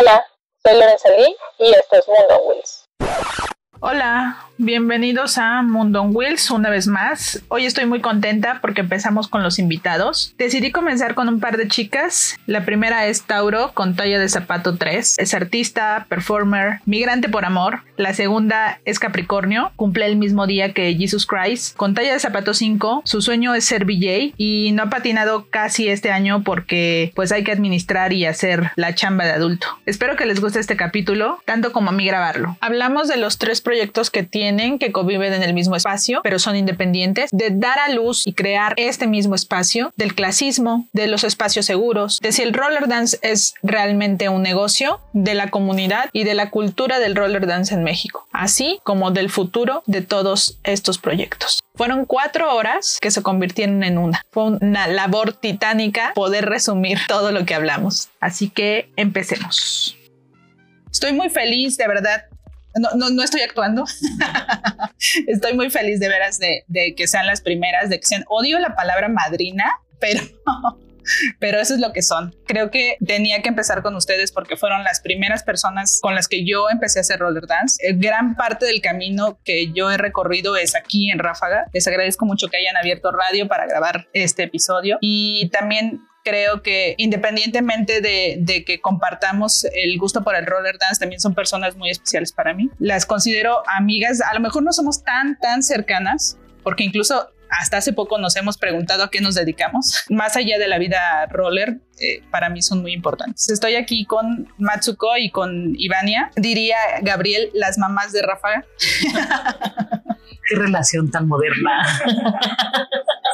Hola, soy Lorenza Lee y esto es Mundo Wheels. Hola, bienvenidos a Mundo on Wheels una vez más. Hoy estoy muy contenta porque empezamos con los invitados. Decidí comenzar con un par de chicas. La primera es Tauro con talla de zapato 3. Es artista, performer, migrante por amor. La segunda es Capricornio, cumple el mismo día que Jesus Christ. Con talla de zapato 5, su sueño es ser VJ y no ha patinado casi este año porque pues hay que administrar y hacer la chamba de adulto. Espero que les guste este capítulo, tanto como a mí grabarlo. Hablamos de los tres proyectos que que conviven en el mismo espacio, pero son independientes, de dar a luz y crear este mismo espacio, del clasismo, de los espacios seguros, de si el roller dance es realmente un negocio, de la comunidad y de la cultura del roller dance en México, así como del futuro de todos estos proyectos. Fueron cuatro horas que se convirtieron en una. Fue una labor titánica poder resumir todo lo que hablamos. Así que empecemos. Estoy muy feliz, de verdad, no, no, no estoy actuando. estoy muy feliz de veras de, que sean las primeras, de que sean, odio la palabra madrina, pero, pero eso es lo que son. Creo que tenía que empezar con ustedes porque fueron las primeras personas con las que yo empecé a hacer roller dance. Eh, gran parte del camino que yo he recorrido es aquí en Ráfaga. Les agradezco mucho que hayan abierto radio para grabar este episodio y también creo que independientemente de, de, que compartamos el gusto por el roller dance, también son personas muy especiales para mí. Las considero amigas, a lo mejor no somos tan, tan cercanas, porque incluso hasta hace poco nos hemos preguntado a qué nos dedicamos. Más allá de la vida roller, eh, para mí son muy importantes. Estoy aquí con Matsuko y con Ivania. Diría Gabriel, las mamás de Rafa. qué relación tan moderna.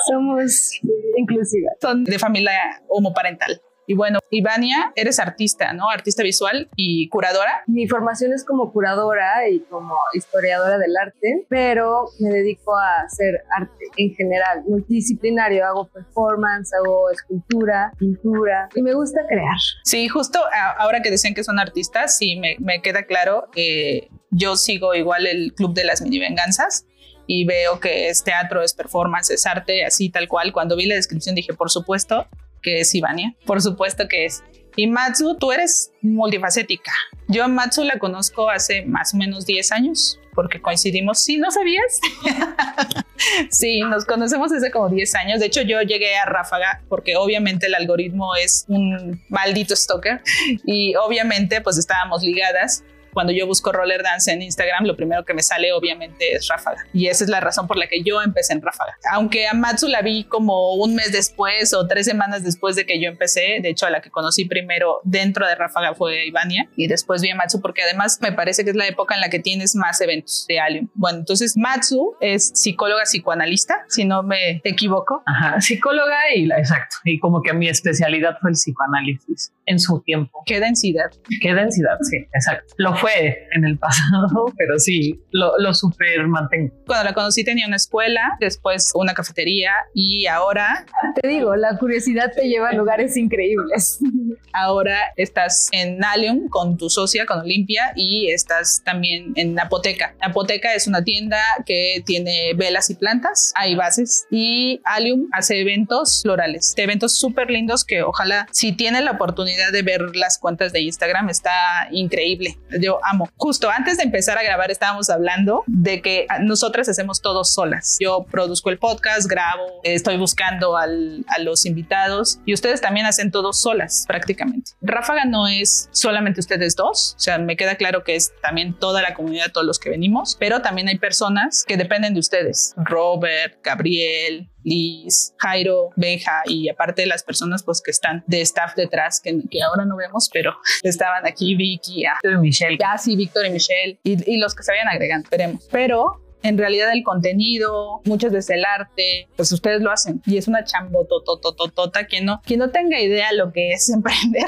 Somos inclusivas. Son de familia homoparental. Y bueno, Ivania, eres artista, ¿no? Artista visual y curadora. Mi formación es como curadora y como historiadora del arte, pero me dedico a hacer arte en general, multidisciplinario. Hago performance, hago escultura, pintura y me gusta crear. Sí, justo ahora que decían que son artistas, sí, me, me queda claro que yo sigo igual el Club de las Mini Venganzas y veo que es teatro, es performance, es arte, así tal cual. Cuando vi la descripción dije, por supuesto que es Ivania, por supuesto que es. Y Matsu, tú eres multifacética. Yo a Matsu la conozco hace más o menos 10 años, porque coincidimos. ¿Sí no sabías? sí, nos conocemos hace como 10 años. De hecho, yo llegué a Ráfaga porque obviamente el algoritmo es un maldito stalker y obviamente pues estábamos ligadas cuando yo busco roller dance en Instagram, lo primero que me sale obviamente es Ráfaga. Y esa es la razón por la que yo empecé en Ráfaga. Aunque a Matsu la vi como un mes después o tres semanas después de que yo empecé, de hecho a la que conocí primero dentro de Ráfaga fue Ivania y después vi a Matsu porque además me parece que es la época en la que tienes más eventos de Alien. Bueno, entonces Matsu es psicóloga psicoanalista, si no me equivoco. Ajá, psicóloga y la, exacto. Y como que mi especialidad fue el psicoanálisis en su tiempo. Qué densidad. Qué densidad, sí, exacto. Lo fue en el pasado, pero sí, lo, lo super mantengo. Cuando la conocí tenía una escuela, después una cafetería y ahora... Te digo, la curiosidad te lleva a lugares increíbles. Ahora estás en Alium con tu socia, con Olimpia, y estás también en Apoteca. Apoteca es una tienda que tiene velas y plantas, hay bases, y Alium hace eventos florales, eventos súper lindos que ojalá si tienen la oportunidad de ver las cuentas de Instagram, está increíble. Yo amo. Justo antes de empezar a grabar estábamos hablando de que nosotras hacemos todo solas. Yo produzco el podcast, grabo, estoy buscando al, a los invitados y ustedes también hacen todo solas prácticamente. Ráfaga no es solamente ustedes dos, o sea, me queda claro que es también toda la comunidad, todos los que venimos, pero también hay personas que dependen de ustedes. Robert, Gabriel, Liz, Jairo, Benja y aparte de las personas pues que están de staff detrás que, que ahora no vemos, pero estaban aquí Vicky, Víctor y Michelle. Ya sí, Víctor y Michelle y, y los que se vayan agregando, esperemos. Pero en realidad el contenido, muchas veces el arte, pues ustedes lo hacen y es una chambototototota quien no, quien no tenga idea lo que es emprender.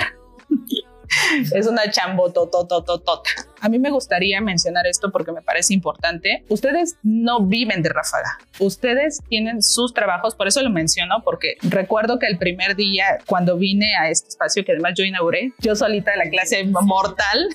es una chambototototota. A mí me gustaría mencionar esto porque me parece importante. Ustedes no viven de ráfaga. Ustedes tienen sus trabajos, por eso lo menciono, porque recuerdo que el primer día cuando vine a este espacio que además yo inauguré, yo solita de la clase mortal,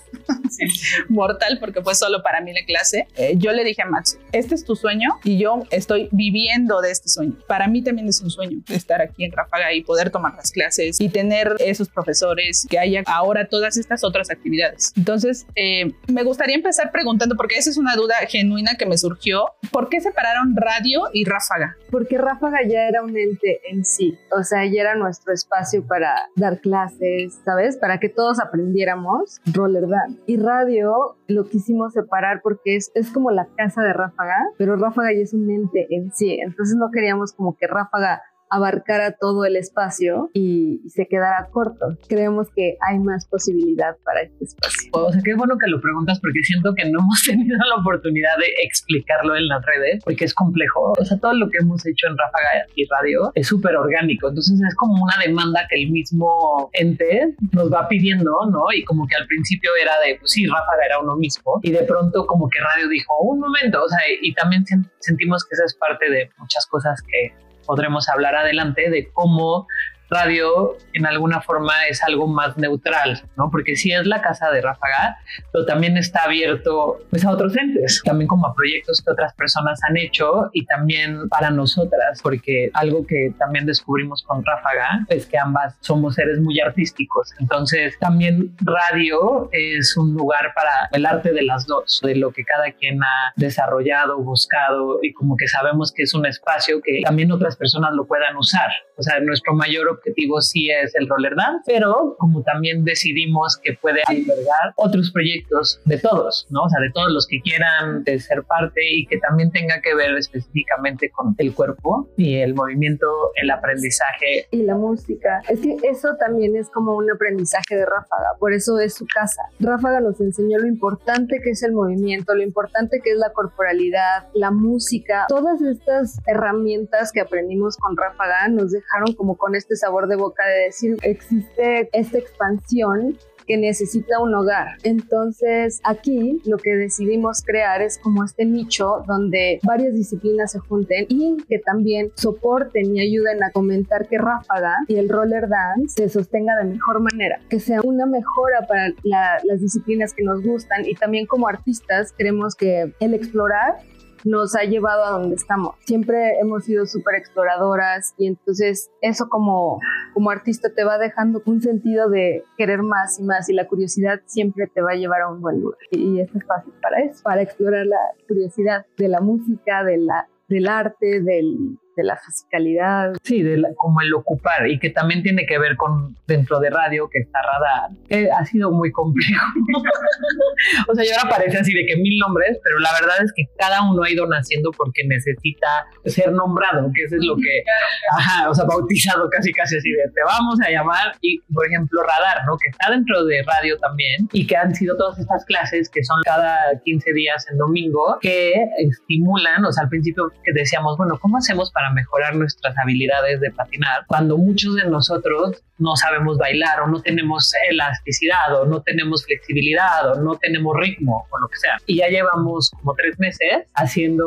mortal porque fue solo para mí la clase. Eh, yo le dije a Max, este es tu sueño y yo estoy viviendo de este sueño. Para mí también es un sueño estar aquí en Ráfaga y poder tomar las clases y tener esos profesores, que haya ahora todas estas otras actividades. Entonces, eh, me gustaría empezar preguntando, porque esa es una duda genuina que me surgió, ¿por qué separaron radio y Ráfaga? Porque Ráfaga ya era un ente en sí, o sea, ya era nuestro espacio para dar clases, ¿sabes? Para que todos aprendiéramos roller dance. Y radio lo quisimos separar porque es, es como la casa de Ráfaga, pero Ráfaga ya es un ente en sí, entonces no queríamos como que Ráfaga abarcara todo el espacio y, se quedara corto. Creemos que hay más posibilidad para este espacio. O sea, qué bueno que lo preguntas porque siento que no hemos tenido la oportunidad de explicarlo en las redes porque es complejo. O sea, todo lo que hemos hecho en Ráfaga y Radio es súper orgánico. Entonces es como una demanda que el mismo ente nos va pidiendo, ¿no? Y como que al principio era de, pues sí, Ráfaga era uno mismo. Y de pronto como que Radio dijo, un momento, o sea, y también sentimos que esa es parte de muchas cosas que podremos hablar adelante de cómo radio en alguna forma es algo más neutral, ¿no? Porque sí es la casa de Ráfaga, pero también está abierto pues, a otros entes, también como a proyectos que otras personas han hecho y también para nosotras, porque algo que también descubrimos con Ráfaga es que ambas somos seres muy artísticos, entonces también radio es un lugar para el arte de las dos, de lo que cada quien ha desarrollado, buscado y como que sabemos que es un espacio que también otras personas lo puedan usar, o sea, nuestro mayor objetivo sí es el roller dance, pero como también decidimos que puede albergar otros proyectos de todos, ¿no? O sea, de todos los que quieran de ser parte y que también tenga que ver específicamente con el cuerpo y el movimiento, el aprendizaje. Y la música. Es que eso también es como un aprendizaje de Ráfaga, por eso es su casa. Ráfaga nos enseñó lo importante que es el movimiento, lo importante que es la corporalidad, la música, todas estas herramientas que aprendimos con Ráfaga nos dejaron como con este sabor de boca de decir, existe esta expansión que necesita un hogar. Entonces aquí lo que decidimos crear es como este nicho donde varias disciplinas se junten y que también soporten y ayuden a comentar que Ráfaga y el roller dance se sostenga de mejor manera, que sea una mejora para las disciplinas que nos gustan y también como artistas queremos que el explorar nos ha llevado a donde estamos. Siempre hemos sido súper exploradoras y entonces eso como, como artista te va dejando un sentido de querer más y más y la curiosidad siempre te va a llevar a un buen lugar. Y, esto es fácil para eso, para explorar la curiosidad de la música, de la, del arte, del, de la fisicalidad. Sí, de como el ocupar y que también tiene que ver con dentro de radio que está radar, que ha sido muy complejo. o sea, yo ahora parece así de que mil nombres, pero la verdad es que cada uno ha ido naciendo porque necesita ser nombrado, que eso es lo que, ajá, o sea, bautizado casi casi así de te vamos a llamar y, por ejemplo, radar, ¿no? Que está dentro de radio también y que han sido todas estas clases que son cada 15 días en domingo que estimulan, o sea, al principio que decíamos, bueno, ¿cómo hacemos para para mejorar nuestras habilidades de patinar, cuando muchos de nosotros no sabemos bailar o no tenemos elasticidad o no tenemos flexibilidad o no tenemos ritmo o lo que sea. Y ya llevamos como tres meses haciendo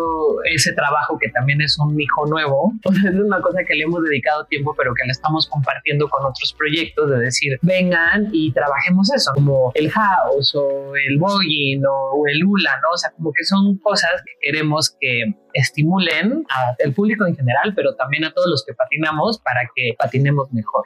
ese trabajo que también es un hijo nuevo. Sea, es una cosa que le hemos dedicado tiempo, pero que le estamos compartiendo con otros proyectos de decir, vengan y trabajemos eso, como el house o el voguing o el hula, ¿no? O sea, como que son cosas que queremos que estimulen al público en general, pero también a todos los que patinamos para que patinemos mejor.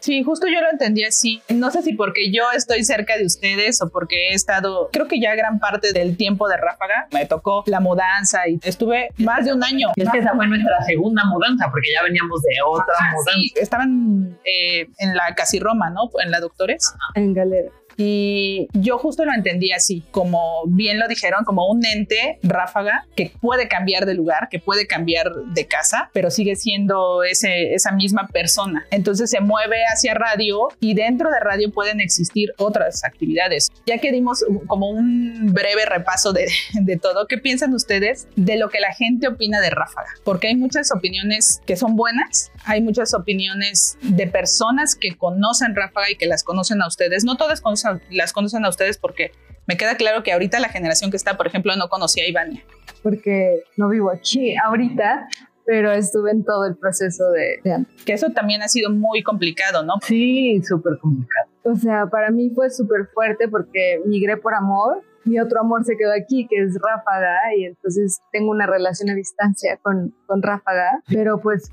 Sí, justo yo lo entendí así. No sé si porque yo estoy cerca de ustedes o porque he estado, creo que ya gran parte del tiempo de Ráfaga me tocó la mudanza y estuve más de un año. Y es que esa fue nuestra segunda mudanza porque ya veníamos de otra mudanza. estaban eh, en la Casi Roma, ¿no? En la Doctores. En Galera. Y yo justo lo entendí así, como bien lo dijeron, como un ente ráfaga que puede cambiar de lugar, que puede cambiar de casa, pero sigue siendo esa misma persona. Entonces se mueve hacia radio y dentro de radio pueden existir otras actividades. Ya que dimos como un breve repaso de, de todo, ¿qué piensan ustedes de lo que la gente opina de ráfaga? Porque hay muchas opiniones que son buenas, hay muchas opiniones de personas que conocen ráfaga y que las conocen a ustedes. No todas conocen las conocen a ustedes porque me queda claro que ahorita la generación que está, por ejemplo, no conocía a Ivania. Porque no vivo aquí ahorita, pero estuve en todo el proceso de, Que eso también ha sido muy complicado, ¿no? Sí, súper complicado. o sea, para mí fue súper fuerte porque migré por amor mi otro amor se quedó aquí, que es Ráfaga, y entonces tengo una relación a distancia con, con Ráfaga, pero pues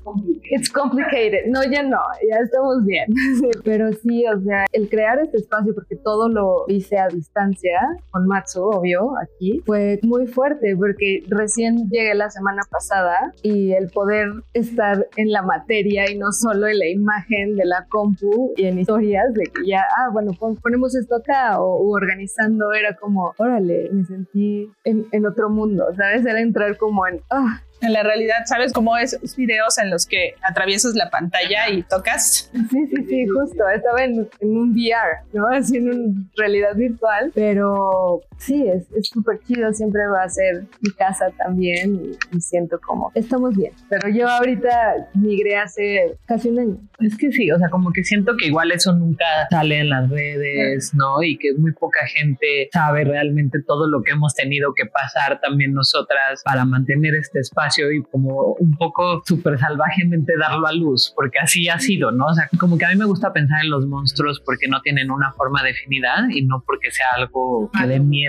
it's complicated. No, ya no, ya estamos bien. pero sí, o sea, el crear este espacio, porque todo lo hice a distancia, con Matsu, obvio, aquí, fue muy fuerte, porque recién llegué la semana pasada y el poder estar en la materia y no solo en la imagen de la compu y en historias de que ya, ah, bueno, ponemos esto acá o, organizando, era como, órale, me sentí en, en otro mundo, ¿sabes? Era entrar como en, ah, en la realidad, ¿sabes cómo esos videos en los que atraviesas la pantalla y tocas? Sí, sí, sí, justo. Estaba en, un VR, ¿no? Así en una realidad virtual. Pero sí, es súper chido. Siempre va a ser mi casa también y, siento como estamos bien. Pero yo ahorita migré hace casi un año. Es que sí, o sea, como que siento que igual eso nunca sale en las redes, ¿no? Y que muy poca gente sabe realmente todo lo que hemos tenido que pasar también nosotras para mantener este espacio y como un poco súper salvajemente darlo a luz, porque así ha sido, ¿no? O sea, como que a mí me gusta pensar en los monstruos porque no tienen una forma definida y no porque sea algo que dé miedo,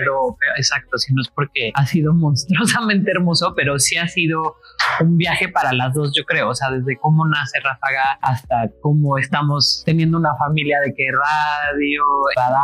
exacto, sino es porque ha sido monstruosamente hermoso, pero sí ha sido un viaje para las dos, yo creo, o sea, desde cómo nace Ráfaga hasta cómo estamos teniendo una familia de que radio, radar,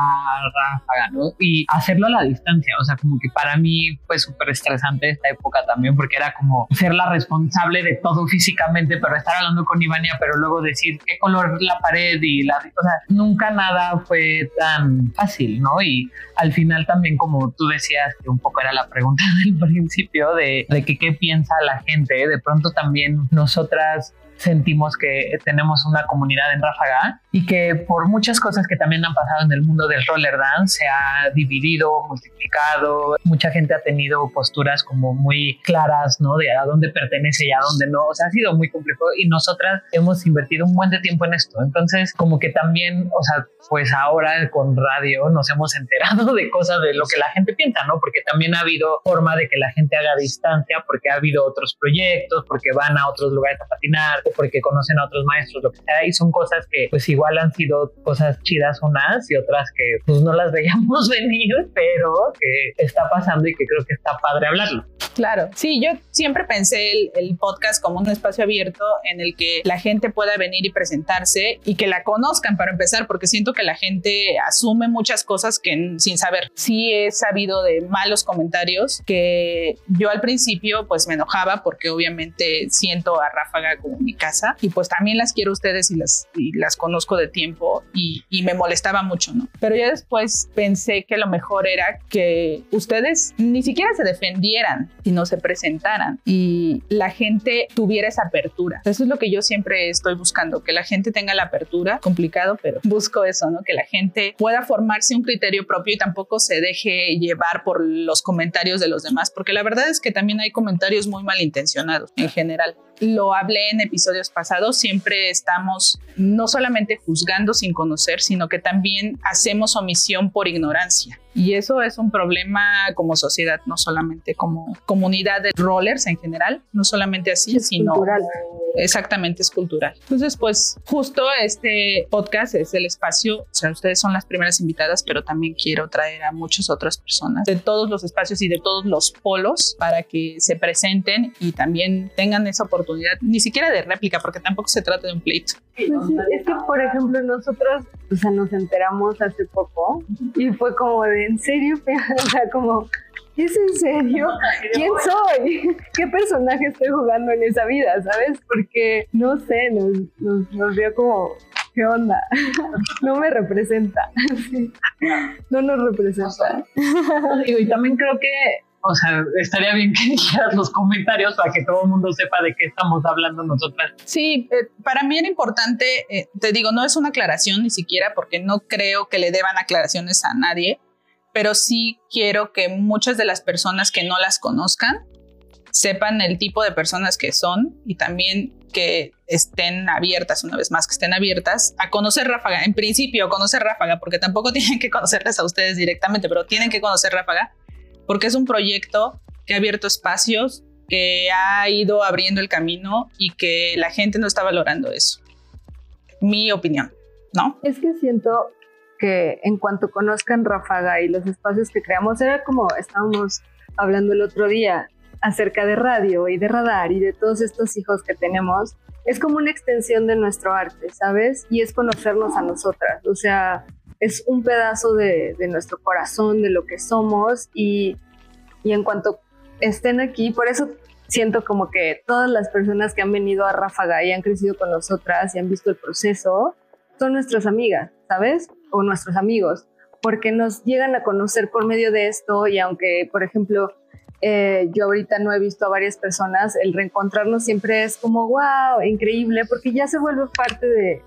Ráfaga, ¿no? Y hacerlo a la distancia, o sea, como que para mí fue súper estresante esta época también porque era como ser la responsable de todo físicamente, pero estar hablando con Ivania, pero luego decir qué color la pared y la... O sea, nunca nada fue tan fácil, ¿no? Y al final también, como tú decías, que un poco era la pregunta del principio de, de que qué piensa la gente, de pronto también nosotras sentimos que tenemos una comunidad en Ráfaga y que por muchas cosas que también han pasado en el mundo del roller dance se ha dividido, multiplicado, mucha gente ha tenido posturas como muy claras, ¿no? De a dónde pertenece y a dónde no, o sea, ha sido muy complejo y nosotras hemos invertido un buen de tiempo en esto, entonces como que también, o sea, pues ahora con radio nos hemos enterado de cosas de lo que la gente piensa, ¿no? Porque también ha habido forma de que la gente haga distancia porque ha habido otros proyectos, porque van a otros lugares a patinar, porque conocen a otros maestros, lo que sea, y son cosas que pues igual han sido cosas chidas unas y otras que pues no las veíamos venir, pero que está pasando y que creo que está padre hablarlo. Claro, sí, yo siempre pensé el, el podcast como un espacio abierto en el que la gente pueda venir y presentarse y que la conozcan para empezar, porque siento que la gente asume muchas cosas que sin saber. Sí he sabido de malos comentarios que yo al principio pues me enojaba porque obviamente siento a Ráfaga como mi casa y pues también las quiero ustedes y las, y las conozco de tiempo y, y me molestaba mucho, ¿no? Pero ya después pensé que lo mejor era que ustedes ni siquiera se defendieran y no se presentaran y la gente tuviera esa apertura. Eso es lo que yo siempre estoy buscando, que la gente tenga la apertura, complicado, pero busco eso, ¿no? Que la gente pueda formarse un criterio propio y tampoco se deje llevar por los comentarios de los demás, porque la verdad es que también hay comentarios muy malintencionados en general lo hablé en episodios pasados, siempre estamos no solamente juzgando sin conocer, sino que también hacemos omisión por ignorancia. Y eso es un problema como sociedad, no solamente como comunidad de rollers en general, no solamente así, sino exactamente es cultural. Entonces, pues justo este podcast es el espacio, o sea, ustedes son las primeras invitadas, pero también quiero traer a muchas otras personas de todos los espacios y de todos los polos para que se presenten y también tengan esa oportunidad, ni siquiera de réplica, porque tampoco se trata de un pleito. Pues es que, por ejemplo, nosotros, o sea, nos enteramos hace poco y fue como de ¿en serio? o sea, como, ¿es en serio? ¿Quién soy? ¿Qué personaje estoy jugando en esa vida? ¿Sabes? Porque, no sé, nos, nos, nos vio como, ¿qué onda? No me representa. No nos representa. y también creo que o sea, estaría bien que dijeras los comentarios para que todo el mundo sepa de qué estamos hablando nosotras. Sí, eh, para mí era importante, eh, te digo, no es una aclaración ni siquiera porque no creo que le deban aclaraciones a nadie, pero sí quiero que muchas de las personas que no las conozcan sepan el tipo de personas que son y también que estén abiertas, una vez más, que estén abiertas a conocer Ráfaga. En principio, conocer Ráfaga, porque tampoco tienen que conocerles a ustedes directamente, pero tienen que conocer Ráfaga, porque es un proyecto que ha abierto espacios, que ha ido abriendo el camino y que la gente no está valorando eso. Mi opinión, ¿no? Es que siento que en cuanto conozcan Ráfaga y los espacios que creamos, era como estábamos hablando el otro día acerca de radio y de radar y de todos estos hijos que tenemos, es como una extensión de nuestro arte, ¿sabes? Y es conocernos a nosotras, o sea, es un pedazo de, nuestro corazón, de lo que somos y, y en cuanto estén aquí, por eso siento como que todas las personas que han venido a Ráfaga y han crecido con nosotras y han visto el proceso, son nuestras amigas, ¿sabes? O nuestros amigos, porque nos llegan a conocer por medio de esto y aunque, por ejemplo, eh, yo ahorita no he visto a varias personas, el reencontrarnos siempre es como, wow, increíble, porque ya se vuelve parte de,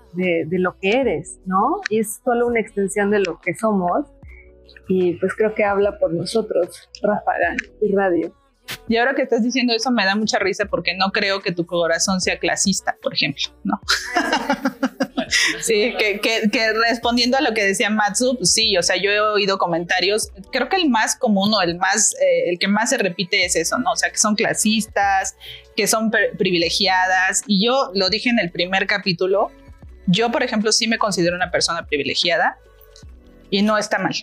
de, lo que eres, ¿no? Y es solo una extensión de lo que somos. Y pues creo que habla por nosotros, Ráfaga y Radio. Y ahora que estás diciendo eso me da mucha risa porque no creo que tu corazón sea clasista, por ejemplo, ¿no? sí, que, que, que, respondiendo a lo que decía Matsu, pues sí, o sea, yo he oído comentarios, creo que el más común o el más, eh, el que más se repite es eso, ¿no? O sea, que son clasistas, que son privilegiadas, y yo lo dije en el primer capítulo, yo, por ejemplo, sí me considero una persona privilegiada y no está mal.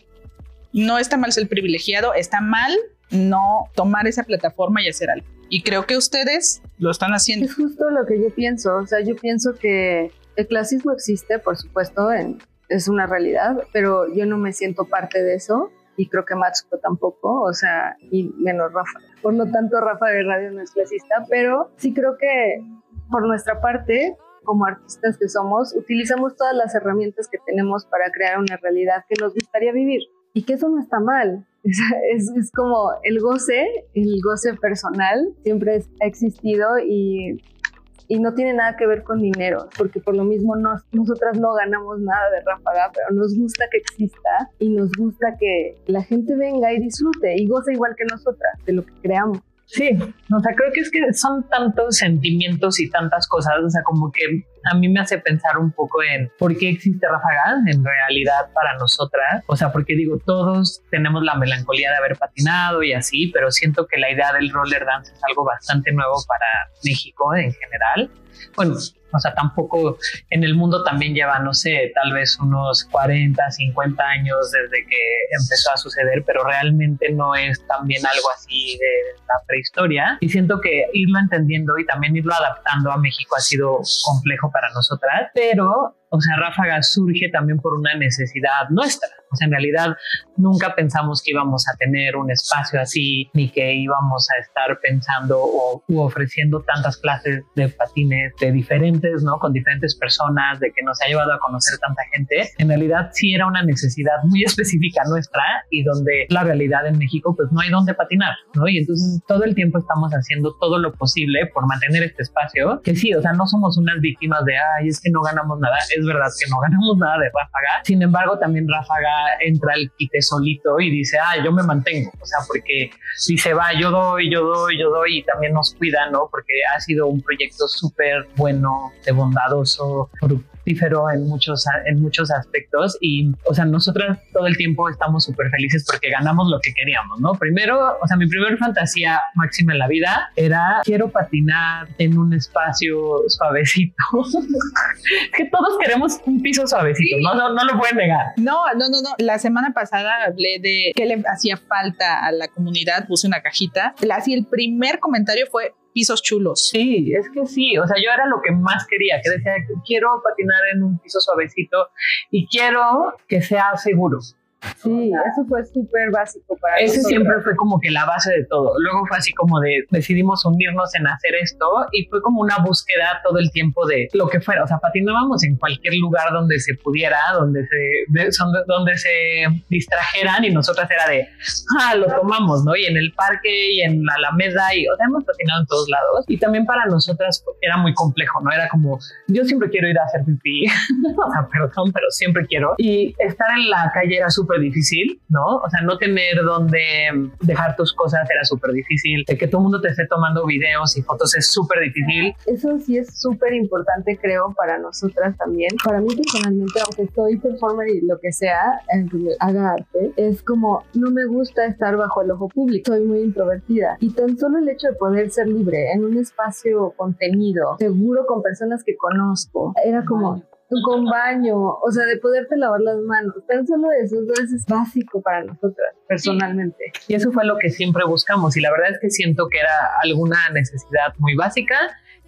No está mal ser privilegiado, está mal no tomar esa plataforma y hacer algo. Y creo que ustedes lo están haciendo. Es justo lo que yo pienso. O sea, yo pienso que el clasismo existe, por supuesto, es una realidad, pero yo no me siento parte de eso y creo que Matsuko tampoco, o sea, y menos Rafa. Por lo tanto, Rafa de Radio no es clasista, pero sí creo que por nuestra parte, como artistas que somos, utilizamos todas las herramientas que tenemos para crear una realidad que nos gustaría vivir y que eso no está mal. Es, es, como el goce, el goce personal siempre ha existido y y no tiene nada que ver con dinero, porque por lo mismo nos, nosotras no ganamos nada de ráfaga, pero nos gusta que exista y nos gusta que la gente venga y disfrute y goce igual que nosotras de lo que creamos. Sí, o sea, creo que es que son tantos sentimientos y tantas cosas, o sea, como que a mí me hace pensar un poco en por qué existe Ráfaga en realidad para nosotras, o sea, porque digo, todos tenemos la melancolía de haber patinado y así, pero siento que la idea del roller dance es algo bastante nuevo para México en general. Bueno, o sea, tampoco en el mundo también lleva, no sé, tal vez unos 40, 50 años desde que empezó a suceder, pero realmente no es también algo así de la prehistoria. Y siento que irlo entendiendo y también irlo adaptando a México ha sido complejo para nosotras, pero o sea, Ráfaga surge también por una necesidad nuestra. O sea, en realidad nunca pensamos que íbamos a tener un espacio así, ni que íbamos a estar pensando o u ofreciendo tantas clases de patines de diferentes, ¿no? Con diferentes personas, de que nos ha llevado a conocer tanta gente. En realidad sí era una necesidad muy específica nuestra y donde la realidad en México pues no hay dónde patinar, ¿no? Y entonces todo el tiempo estamos haciendo todo lo posible por mantener este espacio, que sí, o sea, no somos unas víctimas de, ay, es que no ganamos nada, es verdad que no ganamos nada de Ráfaga. Sin embargo, también Ráfaga entra al quite solito y dice, ah, yo me mantengo. O sea, porque si se va, yo doy, yo doy, yo doy y también nos cuida, ¿no? Porque ha sido un proyecto súper bueno, de bondadoso, en muchos, en muchos aspectos y, o sea, nosotras todo el tiempo estamos súper felices porque ganamos lo que queríamos, ¿no? Primero, o sea, mi primer fantasía máxima en la vida era quiero patinar en un espacio suavecito. que todos queremos un piso suavecito, sí. ¿no? ¿no? No lo pueden negar. No, no, no, no. La semana pasada hablé de qué le hacía falta a la comunidad, puse una cajita. Así el primer comentario fue pisos chulos. Sí, es que sí, o sea, yo era lo que más quería, que decía, quiero patinar en un piso suavecito y quiero que sea seguro. Sí, eso fue súper básico para Ese nosotros. siempre fue como que la base de todo. Luego fue así como de decidimos unirnos en hacer esto y fue como una búsqueda todo el tiempo de lo que fuera. O sea, patinábamos en cualquier lugar donde se pudiera, donde se, de, donde se distrajeran y nosotras era de, ah, lo tomamos, ¿no? Y en el parque y en la Alameda y, o sea, hemos patinado en todos lados. Y también para nosotras era muy complejo, ¿no? Era como, yo siempre quiero ir a hacer pipí, o sea, perdón, pero siempre quiero. Y estar en la calle era súper difícil, ¿no? O sea, no tener donde dejar tus cosas era súper difícil. De que todo el mundo te esté tomando videos y fotos es súper difícil. Eso sí es súper importante, creo, para nosotras también. Para mí personalmente, aunque soy performer y lo que sea, haga arte, es como no me gusta estar bajo el ojo público. Soy muy introvertida. Y tan solo el hecho de poder ser libre en un espacio contenido, seguro con personas que conozco, era como con baño, o sea, de poderte lavar las manos. Tan solo eso, eso es básico para nosotras, personalmente. Y eso fue lo que siempre buscamos y la verdad es que siento que era alguna necesidad muy básica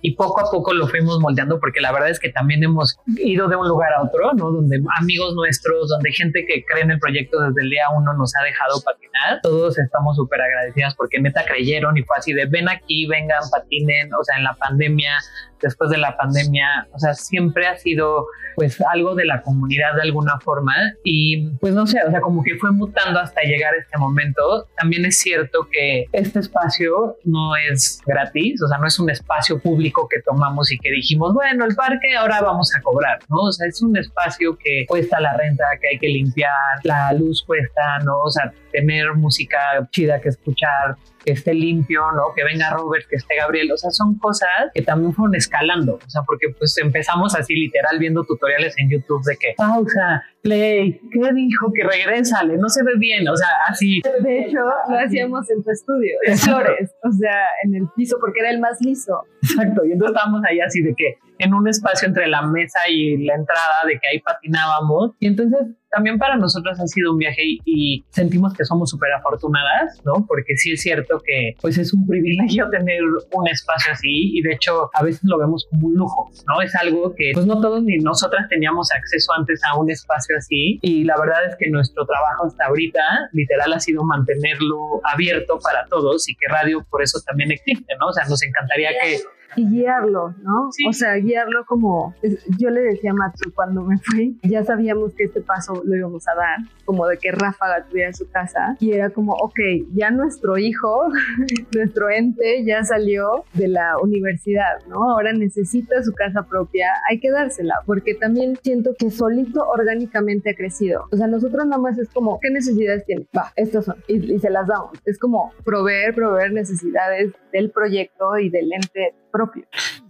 y poco a poco lo fuimos moldeando porque la verdad es que también hemos ido de un lugar a otro, ¿no? Donde amigos nuestros, donde gente que cree en el proyecto desde el día uno nos ha dejado patinar. Todos estamos súper agradecidas porque neta creyeron y fue así de ven aquí, vengan, patinen, o sea, en la pandemia después de la pandemia, o sea, siempre ha sido pues algo de la comunidad de alguna forma y pues no sé, o sea, como que fue mutando hasta llegar a este momento. También es cierto que este espacio no es gratis, o sea, no es un espacio público que tomamos y que dijimos, bueno, el parque ahora vamos a cobrar, ¿no? O sea, es un espacio que cuesta la renta, que hay que limpiar, la luz cuesta, ¿no? O sea, tener música chida que escuchar, que esté limpio, ¿no? Que venga Robert, que esté Gabriel, o sea, son cosas que también fueron escalando, o sea, porque pues empezamos así literal viendo tutoriales en YouTube de que pausa, play, ¿qué dijo? Que regrésale, no se ve bien, o sea, así. De hecho, lo hacíamos en tu estudio, de flores, o sea, en el piso, porque era el más liso. Exacto, y entonces estábamos ahí así de que en un espacio entre la mesa y la entrada, de que ahí patinábamos, y entonces también para nosotros ha sido un viaje y, sentimos que somos súper afortunadas, ¿no? Porque sí es cierto que pues es un privilegio tener un espacio así y de hecho a veces lo vemos como un lujo, ¿no? Es algo que pues no todos ni nosotras teníamos acceso antes a un espacio así y la verdad es que nuestro trabajo hasta ahorita literal ha sido mantenerlo abierto para todos y que radio por eso también existe, ¿no? O sea, nos encantaría que y guiarlo, ¿no? O sea, guiarlo como yo le decía a Matsu cuando me fui, ya sabíamos que este paso lo íbamos a dar, como de que Ráfaga tuviera su casa y era como, ok, ya nuestro hijo, nuestro ente ya salió de la universidad, ¿no? Ahora necesita su casa propia, hay que dársela, porque también siento que solito orgánicamente ha crecido. O sea, nosotros nada más es como, ¿qué necesidades tiene? Va, estas son, y, y se las damos. Es como proveer, proveer necesidades del proyecto y del ente propio.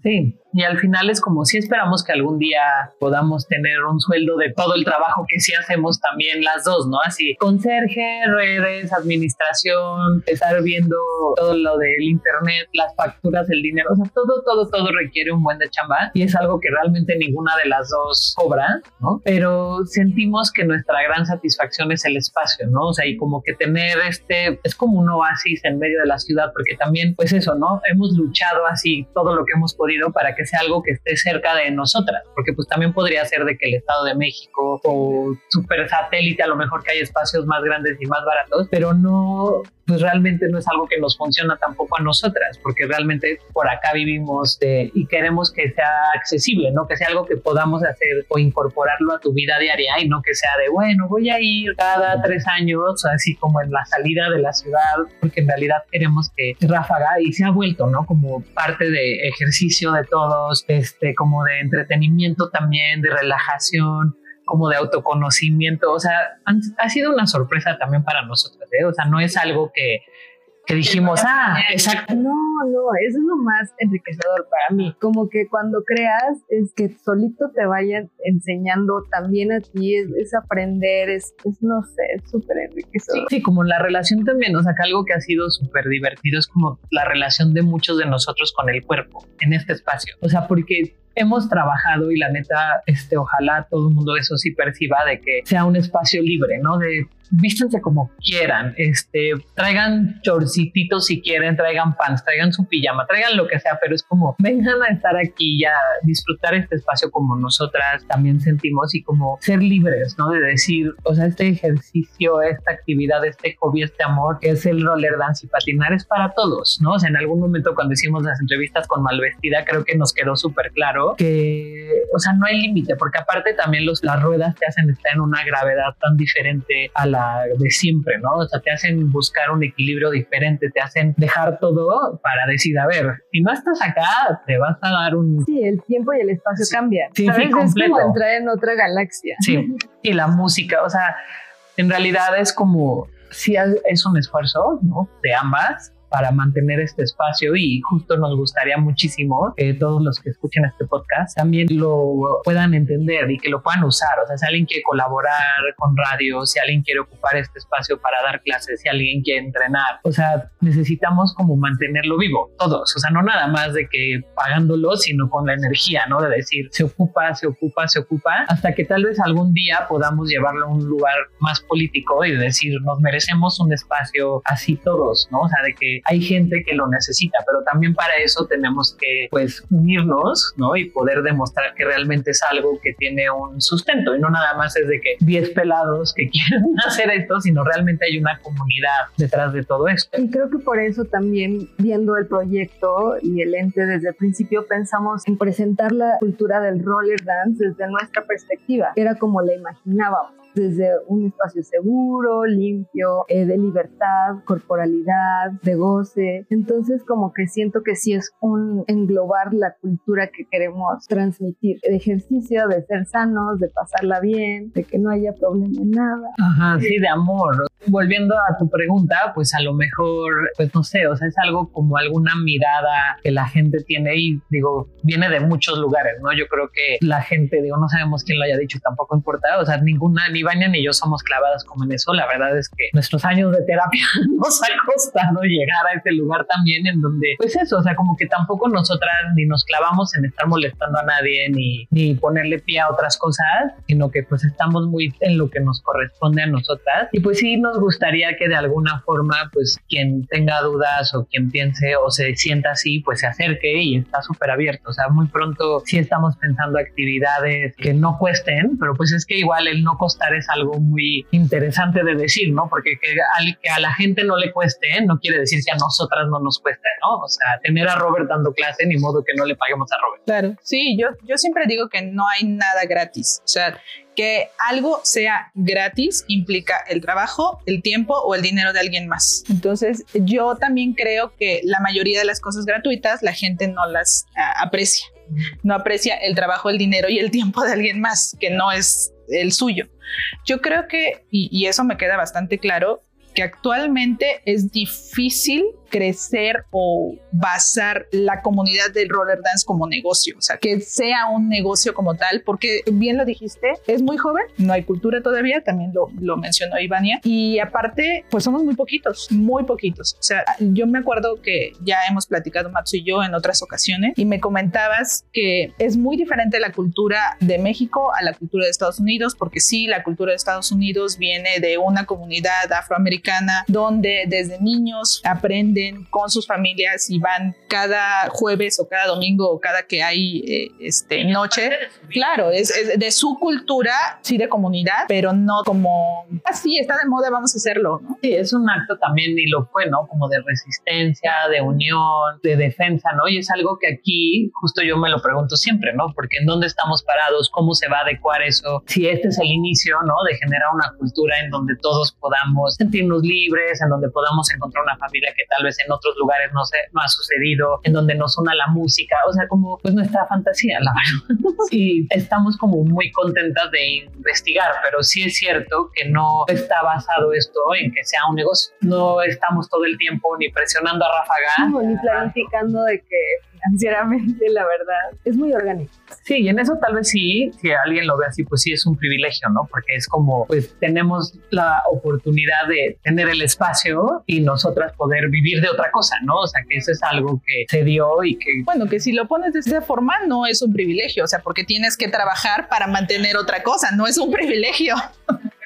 Sí, y al final es como si esperamos que algún día podamos tener un sueldo de todo el trabajo que sí hacemos también las dos, ¿no? Así, conserje, redes, administración, estar viendo todo lo del internet, las facturas, el dinero, o sea, todo, todo, todo requiere un buen de chamba y es algo que realmente ninguna de las dos cobra, ¿no? Pero sentimos que nuestra gran satisfacción es el espacio, ¿no? O sea, y como que tener este, es como un oasis en medio de la ciudad, porque también, pues eso, ¿no? Hemos luchado así todo lo que hemos podido para que sea algo que esté cerca de nosotras, porque pues también podría ser de que el Estado de México o super satélite, a lo mejor que hay espacios más grandes y más baratos, pero no, pues realmente no es algo que nos funciona tampoco a nosotras, porque realmente por acá vivimos y queremos que sea accesible, ¿no? Que sea algo que podamos hacer o incorporarlo a tu vida diaria y no que sea de, bueno, voy a ir cada tres años, así como en la salida de la ciudad, porque en realidad queremos que ráfaga y se ha vuelto, ¿no? Como parte de ejercicio de todos, este, como de entretenimiento también, de relajación como de autoconocimiento, o sea, ha sido una sorpresa también para nosotros, ¿eh? o sea, no es algo que, que dijimos, ah, exacto. No, no, eso es lo más enriquecedor para mí. Como que cuando creas, es que solito te vayan enseñando también a ti, es, aprender, es, no sé, es súper enriquecedor. Sí, como la relación también, o sea, que algo que ha sido súper divertido es como la relación de muchos de nosotros con el cuerpo en este espacio. O sea, porque hemos trabajado y la neta, este, ojalá todo el mundo eso sí perciba de que sea un espacio libre, ¿no? De vístanse como quieran, este, traigan chorcititos si quieren, traigan pants, traigan su pijama, traigan lo que sea, pero es como vengan a estar aquí y a disfrutar este espacio como nosotras también sentimos y como ser libres, ¿no? De decir, o sea, este ejercicio, esta actividad, este hobby, este amor, que es el roller dance y patinar es para todos, ¿no? O sea, en algún momento cuando hicimos las entrevistas con Malvestida, creo que nos quedó súper claro que, o sea, no hay límite, porque aparte también los, las ruedas te hacen estar en una gravedad tan diferente a la de siempre, ¿no? O sea, te hacen buscar un equilibrio diferente, te hacen dejar todo para decir, a ver, si no estás acá, te vas a dar un... Sí, el tiempo y el espacio cambian. Sí, sí, completo. Es como entrar en otra galaxia. Sí, y la música, o sea, en realidad es como, sí es un esfuerzo, ¿no? De ambas, para mantener este espacio y justo nos gustaría muchísimo que todos los que escuchen este podcast también lo puedan entender y que lo puedan usar. O sea, si alguien quiere colaborar con radio, si alguien quiere ocupar este espacio para dar clases, si alguien quiere entrenar, o sea, necesitamos como mantenerlo vivo, todos. O sea, no nada más de que pagándolo, sino con la energía, ¿no? De decir, se ocupa, se ocupa, se ocupa, hasta que tal vez algún día podamos llevarlo a un lugar más político y decir, nos merecemos un espacio así todos, ¿no? O sea, de que hay gente que lo necesita, pero también para eso tenemos que, pues, unirnos, ¿no? Y poder demostrar que realmente es algo que tiene un sustento y no nada más es de que 10 pelados que quieren hacer esto, sino realmente hay una comunidad detrás de todo esto. Y creo que por eso también viendo el proyecto y el ente desde el principio pensamos en presentar la cultura del roller dance desde nuestra perspectiva, era como la imaginábamos desde un espacio seguro, limpio, eh, de libertad, corporalidad, de goce. Entonces como que siento que sí es un englobar la cultura que queremos transmitir, de ejercicio, de ser sanos, de pasarla bien, de que no haya problema en nada. Ajá, sí, de amor. Volviendo a tu pregunta, pues a lo mejor, pues no sé, o sea, es algo como alguna mirada que la gente tiene y digo, viene de muchos lugares, ¿no? Yo creo que la gente, digo, no sabemos quién lo haya dicho, tampoco importa, o sea, ninguna, ni Vania ni yo somos clavadas como en eso. La verdad es que nuestros años de terapia nos ha costado llegar a ese lugar también en donde, pues eso, o sea, como que tampoco nosotras ni nos clavamos en estar molestando a nadie ni, ni ponerle pie a otras cosas, sino que pues estamos muy en lo que nos corresponde a nosotras. Y pues sí nos gustaría que de alguna forma, pues quien tenga dudas o quien piense o se sienta así, pues se acerque y está súper abierto. O sea, muy pronto sí estamos pensando actividades que no cuesten, pero pues es que igual el no costar es algo muy interesante de decir, ¿no? Porque que, a la gente no le cueste, no quiere decir que a nosotras no nos cueste, ¿no? O sea, tener a Robert dando clase, ni modo que no le paguemos a Robert. Claro, sí, yo, yo siempre digo que no hay nada gratis. O sea, que algo sea gratis implica el trabajo, el tiempo o el dinero de alguien más. Entonces, yo también creo que la mayoría de las cosas gratuitas la gente no las uh, aprecia. No aprecia el trabajo, el dinero y el tiempo de alguien más, que no es el suyo. Yo creo que, y, eso me queda bastante claro, que actualmente es difícil crecer o basar la comunidad del roller dance como negocio, o sea, que sea un negocio como tal, porque bien lo dijiste, es muy joven, no hay cultura todavía, también lo, lo mencionó Ivania, y aparte, pues somos muy poquitos, muy poquitos, o sea, yo me acuerdo que ya hemos platicado Matsu y yo en otras ocasiones, y me comentabas que es muy diferente la cultura de México a la cultura de Estados Unidos, porque sí, la cultura de Estados Unidos viene de una comunidad afroamericana donde desde niños aprenden con sus familias y van cada jueves o cada domingo o cada que hay eh, este, noche. Claro, es, es, de su cultura, sí de comunidad, pero no como, así ah, está de moda, vamos a hacerlo. ¿no? Sí, es un acto también, y lo fue, ¿no? Como de resistencia, de unión, de defensa, ¿no? Y es algo que aquí, justo yo me lo pregunto siempre, ¿no? Porque en dónde estamos parados, cómo se va a adecuar eso, si este es el inicio, ¿no? De generar una cultura en donde todos podamos sentirnos libres, en donde podamos encontrar una familia que tal vez en otros lugares no, se, no ha sucedido, en donde nos una la música, o sea, como pues nuestra fantasía, la verdad. y estamos como muy contentas de investigar, pero sí es cierto que no está basado esto en que sea un negocio. No estamos todo el tiempo ni presionando a Rafa no, ni planificando de que financieramente, la verdad, es muy orgánico. Sí, y en eso tal vez sí, si alguien lo ve así, pues sí es un privilegio, ¿no? Porque es como, pues tenemos la oportunidad de tener el espacio y nosotras poder vivir de otra cosa, ¿no? O sea, que eso es algo que se dio y que... Bueno, que si lo pones de esa forma no es un privilegio, o sea, porque tienes que trabajar para mantener otra cosa, no es un privilegio.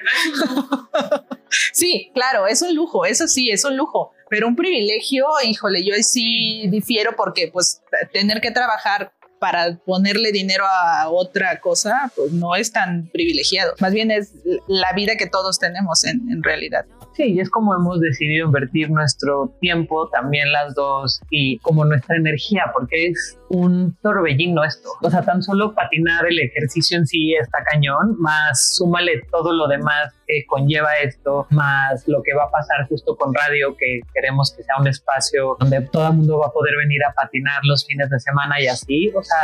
sí, claro, es un lujo, eso sí, es un lujo, pero un privilegio, híjole, yo sí difiero porque pues tener que trabajar para ponerle dinero a otra cosa, pues no es tan privilegiado. Más bien es la vida que todos tenemos en, en realidad. Sí, y es como hemos decidido invertir nuestro tiempo, también las dos, y como nuestra energía, porque es un torbellino esto. O sea, tan solo patinar el ejercicio en sí está cañón, más súmale todo lo demás que conlleva esto, más lo que va a pasar justo con radio, que queremos que sea un espacio donde todo el mundo va a poder venir a patinar los fines de semana y así. O sea,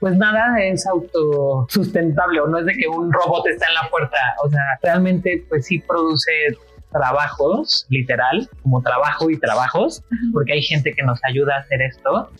pues nada es autosustentable o no es de que un robot está en la puerta. O sea, realmente pues sí produce trabajos, literal, como trabajo y trabajos, porque hay gente que nos ayuda a hacer esto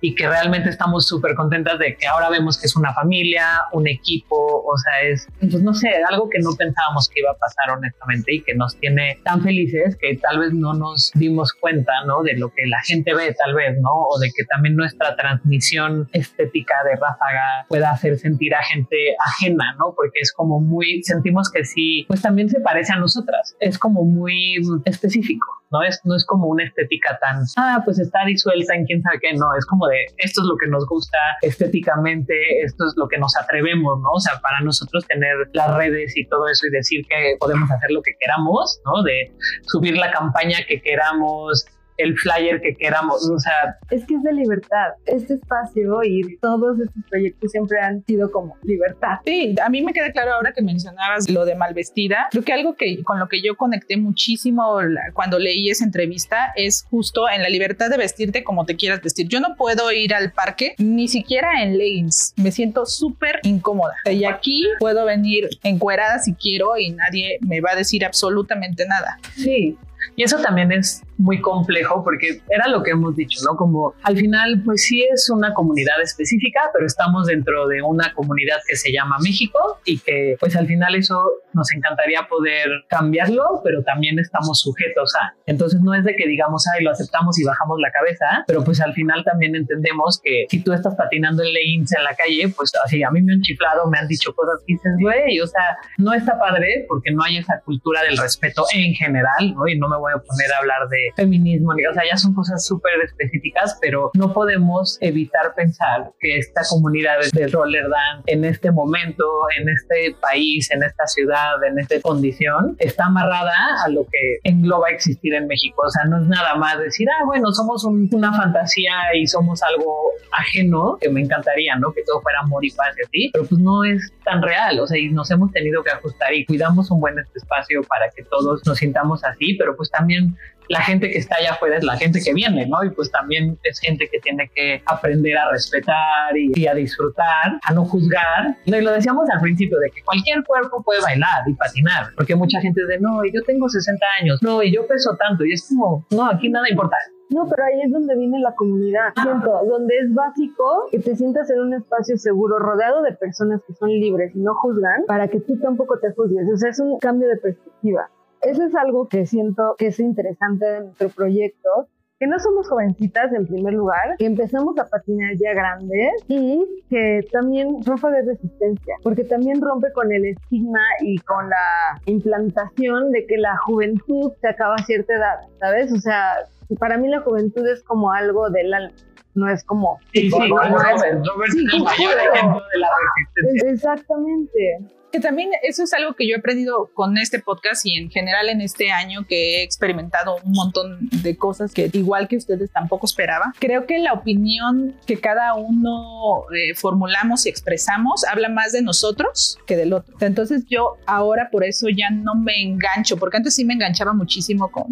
y que realmente estamos súper contentas de que ahora vemos que es una familia, un equipo, o sea, es, pues no sé, algo que no pensábamos que iba a pasar honestamente y que nos tiene tan felices que tal vez no nos dimos cuenta, ¿no? De lo que la gente ve tal vez, ¿no? O de que también nuestra transmisión estética de Ráfaga pueda hacer sentir a gente ajena, ¿no? Porque es como muy, sentimos que sí, pues también se parece a nosotras, es como muy específico. No es, no es como una estética tan, ah, pues está disuelta en quién sabe qué, no, es como de esto es lo que nos gusta estéticamente, esto es lo que nos atrevemos, ¿no? O sea, para nosotros tener las redes y todo eso y decir que podemos hacer lo que queramos, ¿no? De subir la campaña que queramos, el flyer que queramos, o sea... Es que es de libertad. Este espacio y todos estos proyectos siempre han sido como libertad. Sí, a mí me queda claro ahora que mencionabas lo de Malvestida. Creo que algo que con lo que yo conecté muchísimo cuando leí esa entrevista es justo en la libertad de vestirte como te quieras vestir. Yo no puedo ir al parque ni siquiera en leggings. Me siento súper incómoda. Y aquí puedo venir encuerada si quiero y nadie me va a decir absolutamente nada. Sí, y eso también es muy complejo porque era lo que hemos dicho, ¿no? Como al final, pues sí es una comunidad específica, pero estamos dentro de una comunidad que se llama México y que pues al final eso nos encantaría poder cambiarlo, pero también estamos sujetos a. Entonces no es de que digamos, ay, lo aceptamos y bajamos la cabeza, pero pues al final también entendemos que si tú estás patinando en leggings en la calle, pues así a mí me han chiflado, me han dicho cosas que dices, güey, o sea, no está padre porque no hay esa cultura del respeto en general, ¿no? Y no me voy a poner a hablar de feminismo, o sea, ya son cosas súper específicas, pero no podemos evitar pensar que esta comunidad de roller dance en este momento, en este país, en esta ciudad, en esta condición, está amarrada a lo que engloba existir en México. O sea, no es nada más decir, ah, bueno, somos una fantasía y somos algo ajeno, que me encantaría, ¿no? Que todo fuera amor y paz y así, pero pues no es tan real, o sea, y nos hemos tenido que ajustar y cuidamos un buen este espacio para que todos nos sintamos así, pero pues también la gente que está allá afuera es la gente que viene, ¿no? Y pues también es gente que tiene que aprender a respetar y, a disfrutar, a no juzgar. Y lo decíamos al principio de que cualquier cuerpo puede bailar y patinar, porque mucha gente dice, no, y yo tengo 60 años, no, y yo peso tanto, y es como, no, aquí nada importa. No, pero ahí es donde viene la comunidad, siento, donde es básico que te sientas en un espacio seguro, rodeado de personas que son libres y no juzgan, para que tú tampoco te juzgues. O sea, es un cambio de perspectiva. Eso es algo que siento que es interesante de nuestro proyecto, que no somos jovencitas en primer lugar, que empezamos a patinar ya grandes y que también rompe de resistencia, porque también rompe con el estigma y con la implantación de que la juventud se acaba a cierta edad, ¿sabes? O sea, para mí la juventud es como algo del alma, no es como... Sí, sí, Robert, Robert es el mayor ejemplo de la resistencia. Exactamente que también eso es algo que yo he aprendido con este podcast y en general en este año que he experimentado un montón de cosas que igual que ustedes tampoco esperaba. Creo que la opinión que cada uno eh, formulamos y expresamos habla más de nosotros que del otro. Entonces yo ahora por eso ya no me engancho, porque antes sí me enganchaba muchísimo con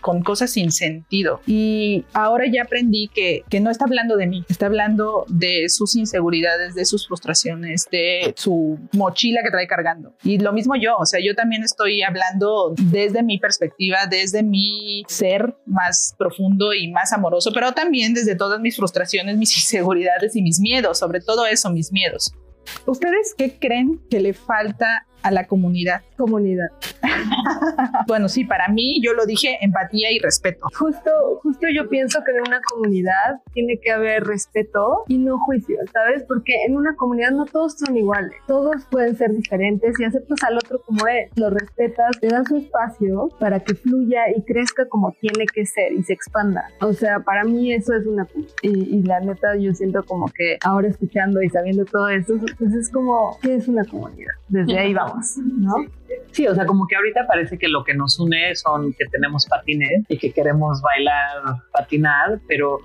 con cosas sin sentido. Y ahora ya aprendí que, que no está hablando de mí, está hablando de sus inseguridades, de sus frustraciones, de su mochila que trae cargando. Y lo mismo yo, o sea, yo también estoy hablando desde mi perspectiva, desde mi ser más profundo y más amoroso, pero también desde todas mis frustraciones, mis inseguridades y mis miedos, sobre todo eso, mis miedos. ¿Ustedes qué creen que le falta a la comunidad. Comunidad. bueno, sí, para mí yo lo dije, empatía y respeto. Justo, justo yo pienso que en una comunidad tiene que haber respeto y no juicio, ¿sabes? Porque en una comunidad no todos son iguales, todos pueden ser diferentes y aceptas al otro como es, lo respetas, te das su espacio para que fluya y crezca como tiene que ser y se expanda. O sea, para mí eso es una... Y, y la neta yo siento como que ahora escuchando y sabiendo todo esto, pues es como, ¿qué es una comunidad? Desde ahí ¿no? Sí, o sea, como que ahorita parece que lo que nos une son que tenemos patines y que queremos bailar, patinar, pero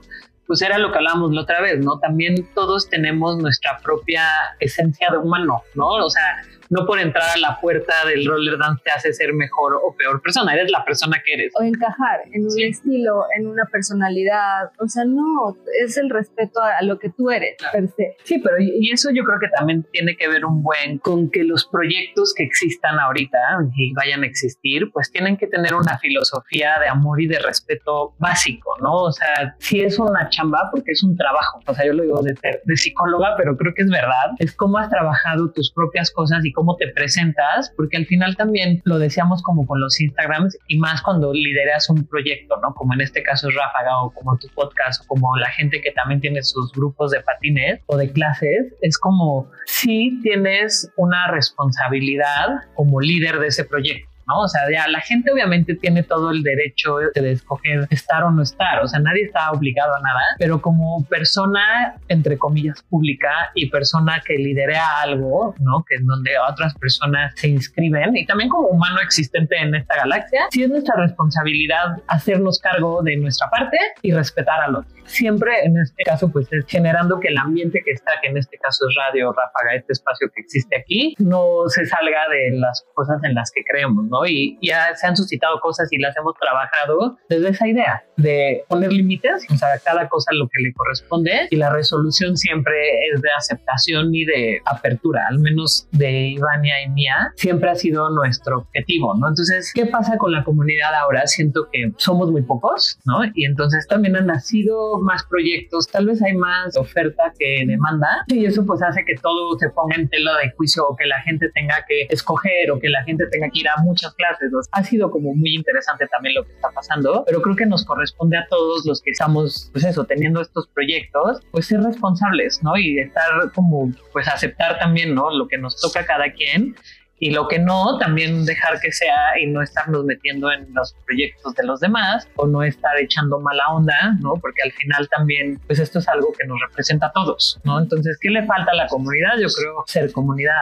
pues era lo que hablábamos la otra vez, ¿no? También todos tenemos nuestra propia esencia de humano, ¿no? O sea, no por entrar a la puerta del roller dance te hace ser mejor o peor persona, eres la persona que eres. O encajar en un estilo, en una personalidad, o sea, no, es el respeto a, lo que tú eres, per se. Sí, pero y, eso yo creo que también tiene que ver un buen con que los proyectos que existan ahorita y vayan a existir, pues tienen que tener una filosofía de amor y de respeto básico, ¿no? O sea, si es una chamba, porque es un trabajo, o sea, yo lo digo de, de psicóloga, pero creo que es verdad, es cómo has trabajado tus propias cosas y cómo te presentas, porque al final también lo decíamos como con los Instagrams y más cuando lideras un proyecto, ¿no? Como en este caso es Ráfaga o como tu podcast o como la gente que también tiene sus grupos de patines o de clases, es como si tienes una responsabilidad como líder de ese proyecto. ¿No? O sea, ya la gente obviamente tiene todo el derecho de escoger estar o no estar, o sea, nadie está obligado a nada, pero como persona, entre comillas, pública y persona que lidera algo, ¿no? Que es donde otras personas se inscriben y también como humano existente en esta galaxia, sí es nuestra responsabilidad hacernos cargo de nuestra parte y respetar al otro. Siempre en este caso, pues es generando que el ambiente que está, que en este caso es Radio Ráfaga, este espacio que existe aquí, no se salga de las cosas en las que creemos, y ya se han suscitado cosas y las hemos trabajado desde esa idea de poner límites, o sea, cada cosa lo que le corresponde y la resolución siempre es de aceptación y de apertura, al menos de Ivania y mía, siempre ha sido nuestro objetivo, ¿no? Entonces, ¿qué pasa con la comunidad ahora? Siento que somos muy pocos, ¿no? Y entonces también han nacido más proyectos, tal vez hay más oferta que demanda y eso pues hace que todo se ponga en tela de juicio o que la gente tenga que escoger o que la gente tenga que ir a muchas clases. Ha sido como muy interesante también lo que está pasando, pero creo que nos corresponde a todos los que estamos, pues eso, teniendo estos proyectos, pues ser responsables, ¿no? Y estar como, pues aceptar también, ¿no? Lo que nos toca a cada quien y lo que no, también dejar que sea y no estarnos metiendo en los proyectos de los demás o no estar echando mala onda, ¿no? Porque al final también, pues esto es algo que nos representa a todos, ¿no? Entonces, ¿qué le falta a la comunidad? Yo creo ser comunidad.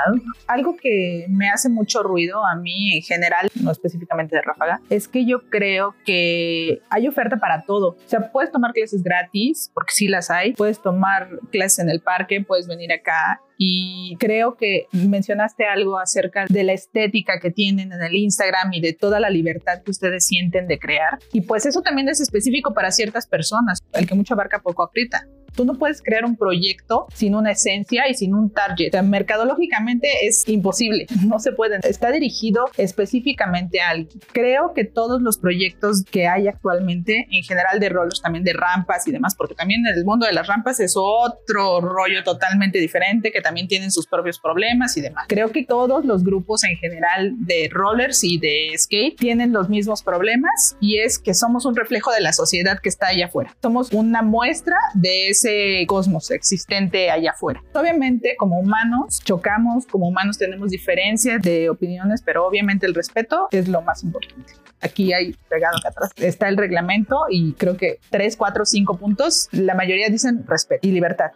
Algo que me hace mucho ruido a mí en general, no específicamente de Ráfaga, es que yo creo que hay oferta para todo. O sea, puedes tomar clases gratis, porque sí las hay, puedes tomar clases en el parque, puedes venir acá y creo que mencionaste algo acerca de la estética que tienen en el Instagram y de toda la libertad que ustedes sienten de crear. Y pues eso también es específico para ciertas personas. El que mucho abarca poco aprieta. Tú no puedes crear un proyecto sin una esencia y sin un target. O sea, mercadológicamente es imposible. No se puede. Está dirigido específicamente a alguien. Creo que todos los proyectos que hay actualmente, en general de rollers, también de rampas y demás, porque también el mundo de las rampas es otro rollo totalmente diferente que también tienen sus propios problemas y demás. Creo que todos los grupos en general de rollers y de skate tienen los mismos problemas y es que somos un reflejo de la sociedad que está allá afuera. Somos una muestra de ese cosmos existente allá afuera. Obviamente, como humanos, chocamos, como humanos tenemos diferencias de opiniones, pero obviamente el respeto es lo más importante. Aquí hay pegado acá atrás. Está el reglamento y creo que tres, cuatro, cinco puntos. La mayoría dicen respeto y libertad.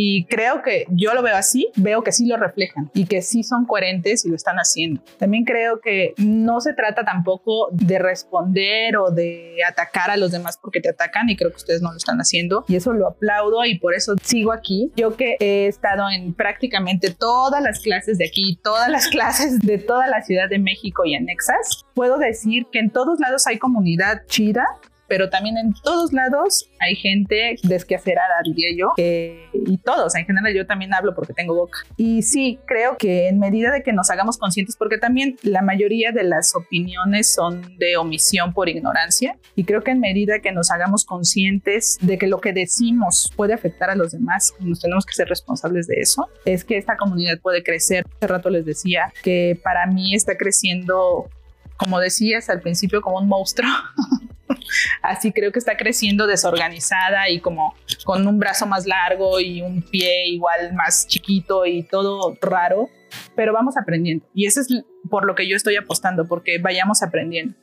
Y creo que yo lo veo así, veo que sí lo reflejan y que sí son coherentes y lo están haciendo. También creo que no se trata tampoco de responder o de atacar a los demás porque te atacan y creo que ustedes no lo están haciendo y eso lo aplaudo y por eso sigo aquí. Yo que he estado en prácticamente todas las clases de aquí, todas las clases de toda la Ciudad de México y anexas, puedo decir que en todos lados hay comunidad chida pero también en todos lados hay gente desquacerada, diría yo, y todos, en general yo también hablo porque tengo boca. Y sí, creo que en medida de que nos hagamos conscientes, porque también la mayoría de las opiniones son de omisión por ignorancia, y creo que en medida que nos hagamos conscientes de que lo que decimos puede afectar a los demás, nos tenemos que ser responsables de eso, es que esta comunidad puede crecer. Hace rato les decía que para mí está creciendo como decías al principio, como un monstruo. Así creo que está creciendo desorganizada y como con un brazo más largo y un pie igual más chiquito y todo raro, pero vamos aprendiendo. Y eso es por lo que yo estoy apostando, porque vayamos aprendiendo.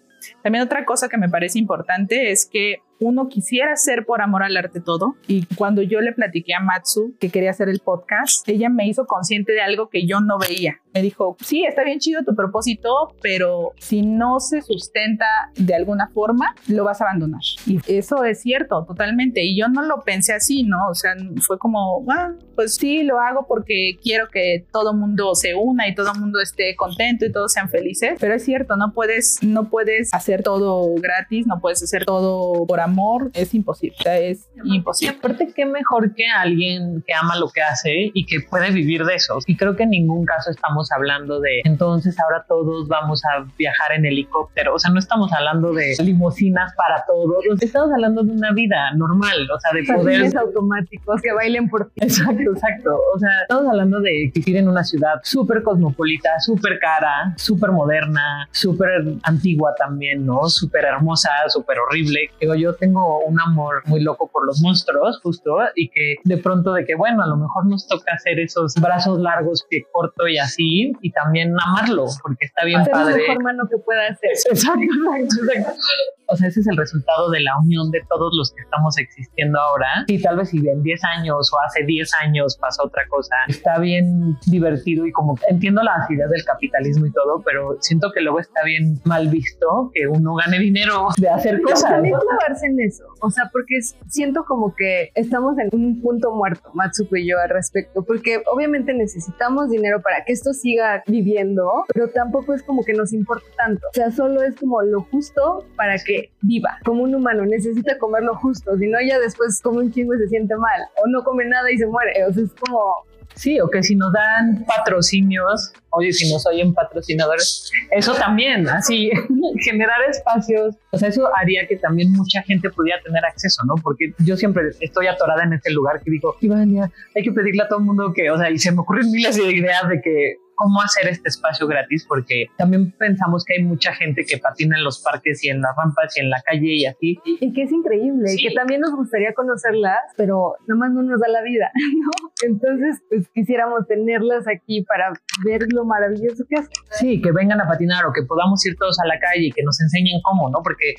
También otra cosa que me parece importante es que uno quisiera hacer por amor al arte todo. Y cuando yo le platiqué a Matsu que quería hacer el podcast, ella me hizo consciente de algo que yo no veía. Me dijo, sí, está bien chido tu propósito, pero si no se sustenta de alguna forma, lo vas a abandonar. Y eso es cierto, totalmente. Y yo no lo pensé así, ¿no? O sea, fue como, ah, pues sí, lo hago porque quiero que todo mundo se una y todo mundo esté contento y todos sean felices. Pero es cierto, no puedes, no puedes hacer todo gratis, no puedes hacer todo por amor. Es imposible, es imposible. aparte, qué mejor que alguien que ama lo que hace y que puede vivir de eso. Y creo que en ningún caso estamos hablando de entonces ahora todos vamos a viajar en helicóptero. O sea, no estamos hablando de limusinas para todos. Estamos hablando de una vida normal, o sea, de poder. automáticos que bailen por ti. Exacto, exacto. O sea, estamos hablando de vivir en una ciudad súper cosmopolita, súper cara, súper moderna, súper antigua también, ¿no? Súper hermosa, súper horrible. Digo, yo tengo un amor muy loco por los monstruos, justo, y que de pronto de que, bueno, a lo mejor nos toca hacer esos brazos largos, pie corto y así, y también amarlo, porque está bien padre. Es el mejor mano que pueda hacer. Exacto, exacto. O sea, ese es el resultado de la unión de todos los que estamos existiendo ahora. Y tal vez si en 10 años o hace 10 años pasa otra cosa, está bien divertido y como entiendo las ideas del capitalismo y todo, pero siento que luego está bien mal visto que uno gane dinero de hacer cosas. También clavarse en eso, o sea, porque siento como que estamos en un punto muerto, Matsuko y yo al respecto, porque obviamente necesitamos dinero para que esto siga viviendo, pero tampoco es como que nos importa tanto. O sea, solo es como lo justo para que viva como un humano, necesita comer lo justo, si no ya después come un chingo y se siente mal, o no come nada y se muere, o sea, es como... Sí, o que si nos dan patrocinios, oye, si nos oyen patrocinadores, eso también, así, generar espacios, o sea, eso haría que también mucha gente pudiera tener acceso, ¿no? Porque yo siempre estoy atorada en este lugar que digo, Ivania, hay que pedirle a todo el mundo que, o sea, y se me ocurren miles de ideas de que cómo hacer este espacio gratis porque también pensamos que hay mucha gente que patina en los parques y en las rampas y en la calle y así. Y que es increíble y que también nos gustaría conocerlas, pero nada más no nos da la vida, ¿no? Entonces, pues quisiéramos tenerlas aquí para ver lo maravilloso que hacen. Sí, que vengan a patinar o que podamos ir todos a la calle y que nos enseñen cómo, ¿no? Porque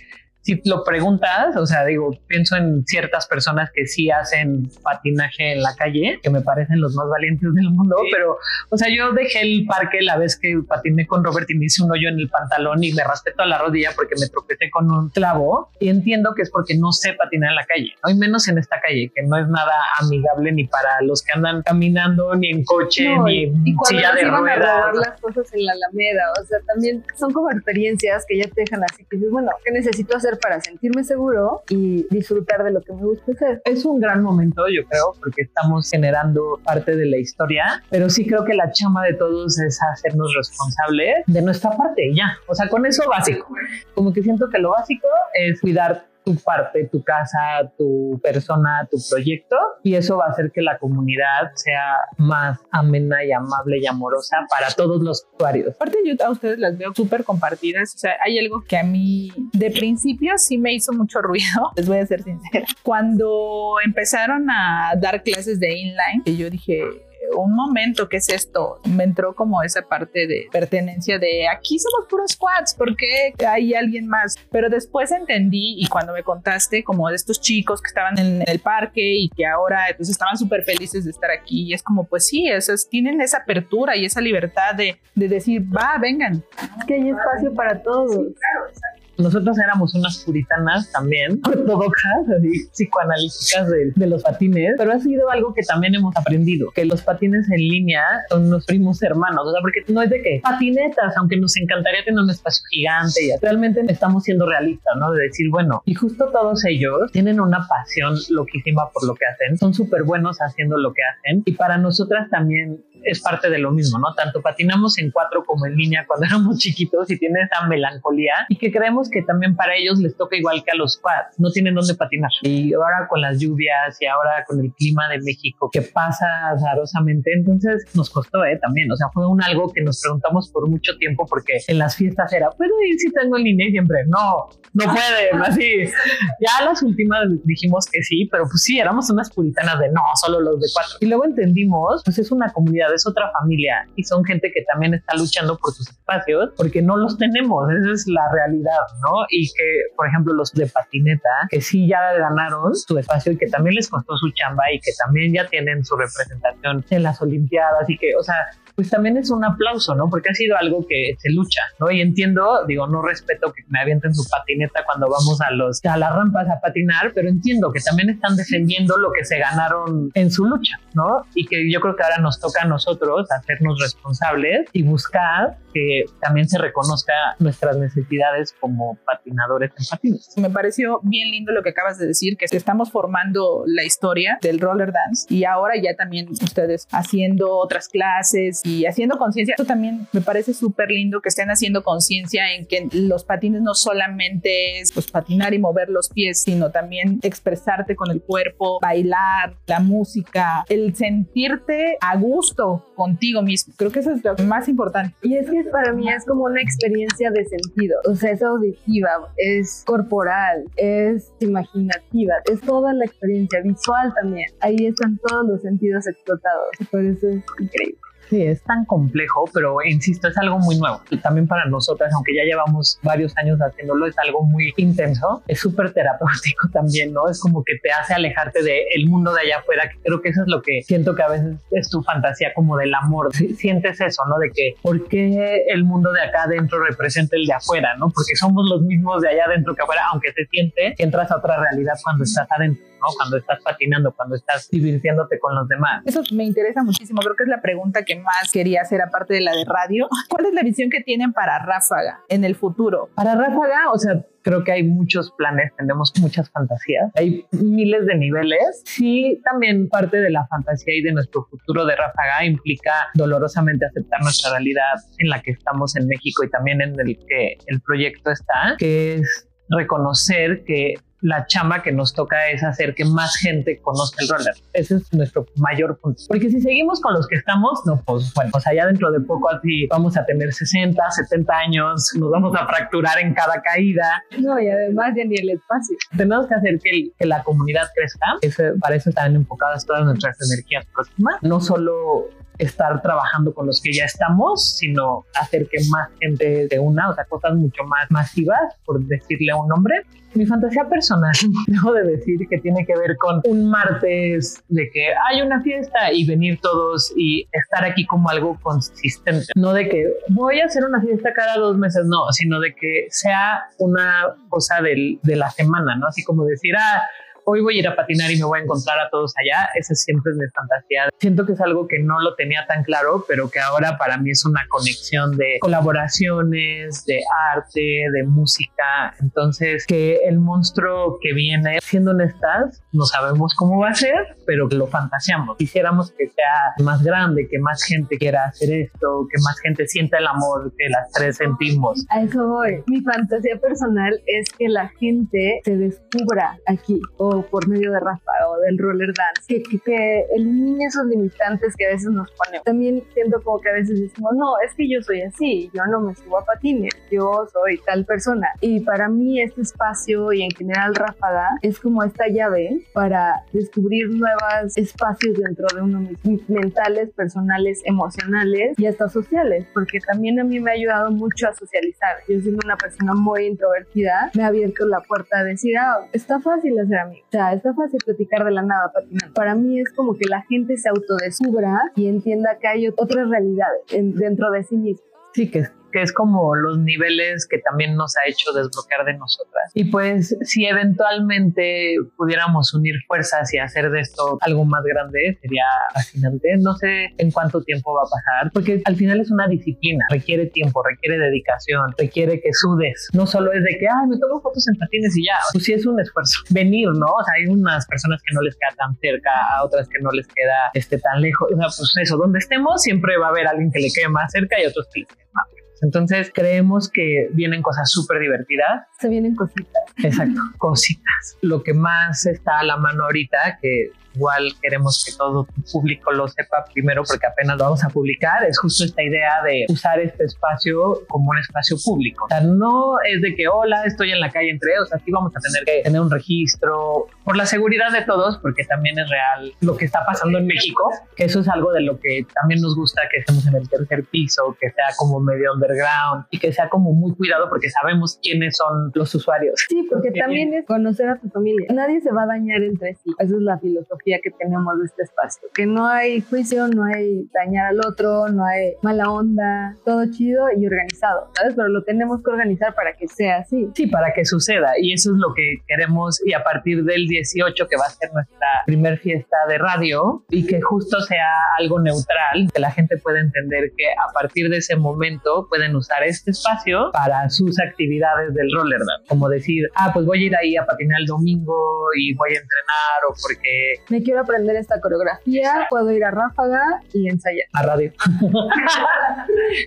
si lo preguntas, o sea, digo, pienso en ciertas personas que sí hacen patinaje en la calle, que me parecen los más valientes del mundo, pero, o sea, yo dejé el parque la vez que patiné con Robert y me hice un hoyo en el pantalón y me raspé toda la rodilla porque me tropecé con un clavo y entiendo que es porque no sé patinar en la calle, ¿no? y menos en esta calle, que no es nada amigable ni para los que andan caminando, ni en coche, ni en silla de ruedas. las cosas en la alameda, o sea, también son como experiencias que ya te dejan así, que dices, bueno, ¿qué necesito hacer para sentirme seguro y disfrutar de lo que me gusta hacer. Es un gran momento, yo creo, porque estamos generando parte de la historia, pero sí creo que la chama de todos es hacernos responsables de nuestra parte, ya. O sea, con eso básico. Como que siento que lo básico es cuidar tu parte, tu casa, tu persona, tu proyecto y eso va a hacer que la comunidad sea más amena y amable y amorosa para todos los usuarios. Aparte yo a ustedes las veo súper compartidas, o sea, hay algo que a mí de principio sí me hizo mucho ruido, les voy a ser sincera. Cuando empezaron a dar clases de inline, yo dije, un momento, ¿qué es esto? Me entró como esa parte de pertenencia de aquí somos puros squads, ¿por qué hay alguien más? Pero después entendí y cuando me contaste como de estos chicos que estaban en el parque y que ahora pues estaban súper felices de estar aquí y es como pues sí, esas, tienen esa apertura y esa libertad de, de decir, va, vengan. Es que hay espacio para todos. Sí, claro, exacto nosotros éramos unas puritanas también, ortodoxas, psicoanalíticas de, los patines, pero ha sido algo que también hemos aprendido, que los patines en línea son unos primos hermanos, o sea, porque no es de que patinetas, aunque nos encantaría tener un espacio gigante, y realmente estamos siendo realistas, ¿no? De decir, bueno, y justo todos ellos tienen una pasión loquísima por lo que hacen, son súper buenos haciendo lo que hacen, y para nosotras también es parte de lo mismo, ¿no? Tanto patinamos en cuatro como en línea cuando éramos chiquitos y tiene esa melancolía y que creemos que también para ellos les toca igual que a los quads, no tienen dónde patinar. Y ahora con las lluvias y ahora con el clima de México que pasa azarosamente, entonces nos costó, ¿eh? También, o sea, fue un algo que nos preguntamos por mucho tiempo porque en las fiestas era, ¿puedo ir si tengo en línea? Y siempre, no, no pueden, así. Ya las últimas dijimos que sí, pero pues sí, éramos unas puritanas de no, solo los de cuatro. Y luego entendimos, pues es una comunidad es otra familia y son gente que también está luchando por sus espacios porque no los tenemos, esa es la realidad, ¿no? Y que, por ejemplo, los de patineta, que sí ya ganaron su espacio y que también les costó su chamba y que también ya tienen su representación en las Olimpiadas y que, o sea, pues también es un aplauso, ¿no? Porque ha sido algo que se lucha, ¿no? Y entiendo, digo, no respeto que me avienten su patineta cuando vamos a los a las rampas a patinar, pero entiendo que también están defendiendo lo que se ganaron en su lucha, ¿no? Y que yo creo que ahora nos toca a nosotros hacernos responsables y buscar que también se reconozca nuestras necesidades como patinadores en patines. Me pareció bien lindo lo que acabas de decir, que estamos formando la historia del roller dance y ahora ya también ustedes haciendo otras clases y haciendo conciencia. Eso también me parece súper lindo que estén haciendo conciencia en que los patines no solamente es pues, patinar y mover los pies, sino también expresarte con el cuerpo, bailar, la música, el sentirte a gusto contigo mismo. Creo que eso es lo más importante. Y es que para mí es como una experiencia de sentido. O sea, es auditiva, es corporal, es imaginativa, es toda la experiencia visual también. Ahí están todos los sentidos explotados. Por eso es increíble. Sí, es tan complejo, pero insisto, es algo muy nuevo. Y también para nosotras, aunque ya llevamos varios años haciéndolo, es algo muy intenso. Es súper terapéutico también, ¿no? Es como que te hace alejarte del mundo de allá afuera, creo que eso es lo que siento que a veces es tu fantasía como del amor. Sientes eso, ¿no? De que, ¿por qué el mundo de acá adentro representa el de afuera, ¿no? Porque somos los mismos de allá adentro que afuera, aunque se siente que entras a otra realidad cuando estás adentro. ¿No? Cuando estás patinando, cuando estás divirtiéndote con los demás. Eso me interesa muchísimo. Creo que es la pregunta que más quería hacer, aparte de la de radio. ¿Cuál es la visión que tienen para Ráfaga en el futuro? Para Ráfaga, o sea, creo que hay muchos planes, tenemos muchas fantasías, hay miles de niveles. Sí, también parte de la fantasía y de nuestro futuro de Ráfaga implica dolorosamente aceptar nuestra realidad en la que estamos en México y también en el que el proyecto está, que es reconocer que la chamba que nos toca es hacer que más gente conozca el roller. Ese es nuestro mayor punto. Porque si seguimos con los que estamos, no, pues bueno, pues allá dentro de poco así vamos a tener 60, 70 años, nos vamos a fracturar en cada caída. No, y además ya ni el espacio. Tenemos que hacer que, que la comunidad crezca. para eso están enfocadas todas nuestras energías próximas. No solo estar trabajando con los que ya estamos, sino hacer que más gente se una, o sea, cosas mucho más masivas, por decirle a un nombre. Mi fantasía personal, debo de decir que tiene que ver con un martes de que hay una fiesta y venir todos y estar aquí como algo consistente. No de que voy a hacer una fiesta cada dos meses, no, sino de que sea una cosa del, de la semana, ¿no? Así como decir, ah, hoy voy a ir a patinar y me voy a encontrar a todos allá. Esa siempre es mi fantasía. Siento que es algo que no lo tenía tan claro, pero que ahora para mí es una conexión de colaboraciones, de arte, de música. Entonces, que el monstruo que viene, siendo honestas, no sabemos cómo va a ser, pero lo fantaseamos. Quisiéramos que sea más grande, que más gente quiera hacer esto, que más gente sienta el amor que las tres sentimos. A eso voy. Mi fantasía personal es que la gente se descubra aquí o por medio de Rafa o del roller dance, que, que, elimine esos limitantes que a veces nos ponemos. También siento como que a veces decimos, no, es que yo soy así, yo no me subo a patines, yo soy tal persona. Y para mí este espacio y en general Ráfaga es como esta llave para descubrir nuevos espacios dentro de uno mismo, mentales, personales, emocionales y hasta sociales, porque también a mí me ha ayudado mucho a socializar. Yo siendo una persona muy introvertida, me ha abierto la puerta a decir, ah, está fácil hacer amigos o sea, está fácil platicar de la nada patinando. Para mí es como que la gente se autodescubra y entienda que hay otras realidades dentro de sí misma. Sí, que que es como los niveles que también nos ha hecho desbloquear de nosotras. Y pues si eventualmente pudiéramos unir fuerzas y hacer de esto algo más grande, sería fascinante. No sé en cuánto tiempo va a pasar, porque al final es una disciplina, requiere tiempo, requiere dedicación, requiere que sudes. No solo es de que, ay, me tomo fotos en patines y ya, pues sí es un esfuerzo. Venir, ¿no? O sea, hay unas personas que no les queda tan cerca, a otras que no les queda este, tan lejos. O sea, pues eso, donde estemos siempre va a haber alguien que le quede más cerca y otros que le quede más entonces creemos que vienen cosas súper divertidas. Se vienen cositas. Exacto, cositas. Lo que más está a la mano ahorita, que igual queremos que todo tu público lo sepa primero porque apenas lo vamos a publicar, es justo esta idea de usar este espacio como un espacio público. O sea, no es de que, hola, estoy en la calle entre, o sea, vamos a tener que tener un registro por la seguridad de todos, porque también es real lo que está pasando en México, que eso es algo de lo que también nos gusta que estemos en el tercer piso, que sea como medio underground y que sea como muy cuidado porque sabemos quiénes son los usuarios. Sí, porque también es conocer a tu familia. Nadie se va a dañar entre sí. Esa es la filosofía que tenemos de este espacio. Que no hay juicio, no hay dañar al otro, no hay mala onda, todo chido y organizado, ¿sabes? Pero lo tenemos que organizar para que sea así. Sí, para que suceda. Y eso es lo que queremos. Y a partir del 18, que va a ser nuestra primer fiesta de radio, y que justo sea algo neutral, que la gente pueda entender que a partir de ese momento pueden usar este espacio para sus actividades del roller Como decir, ah, pues voy a ir ahí a patinar el domingo y voy a entrenar o porque... Me quiero aprender esta coreografía, puedo ir a Ráfaga y ensayar. A radio.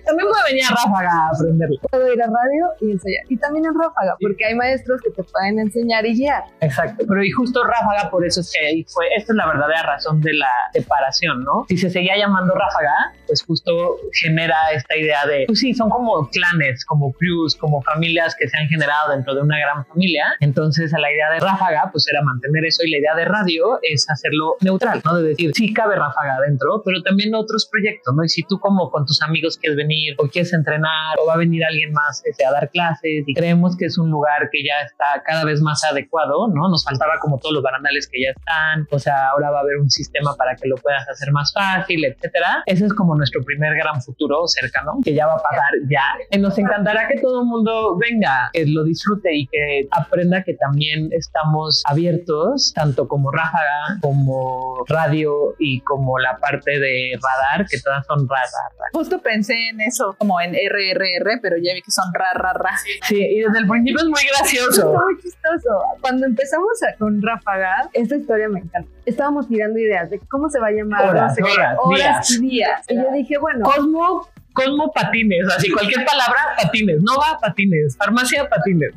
también puedo venir a Ráfaga a aprenderlo. Puedo ir a radio y ensayar. Y también en Ráfaga, porque hay maestros que te pueden enseñar y guiar. Exacto. Pero y justo Ráfaga, por eso es que ahí fue, esta es la verdadera razón de la separación, ¿no? Si se seguía llamando Ráfaga, pues justo genera esta idea de, pues sí, son como clanes, como crews, como familias que se han generado dentro de una gran familia. Entonces, a la idea de Ráfaga, pues era mantener eso y la idea de radio es hacerlo neutral, ¿no? De decir, sí cabe Ráfaga adentro, pero también otros proyectos, ¿no? Y si tú como con tus amigos quieres venir o quieres entrenar o va a venir alguien más este, a dar clases y creemos que es un lugar que ya está cada vez más adecuado, ¿no? Nos faltaba como todos los barandales que ya están, o sea, ahora va a haber un sistema para que lo puedas hacer más fácil, etcétera. Ese es como nuestro primer gran futuro cercano, que ya va a pasar ya. Nos encantará que todo el mundo venga, que lo disfrute y que aprenda que también estamos abiertos, tanto como Ráfaga, como radio y como la parte de radar, que todas son radar. Justo pensé en eso, como en RRR, pero ya vi que son ra, ra, ra. Sí, y desde el principio es muy gracioso. Es muy chistoso. Cuando empezamos a, con Ráfaga, esta historia me encanta. Estábamos tirando ideas de cómo se va a llamar. Horas, no sé qué, horas, horas días. y días. Y yo dije, bueno, Cosmo, Cosmo patines, así cualquier palabra, patines, Nova patines, farmacia patines.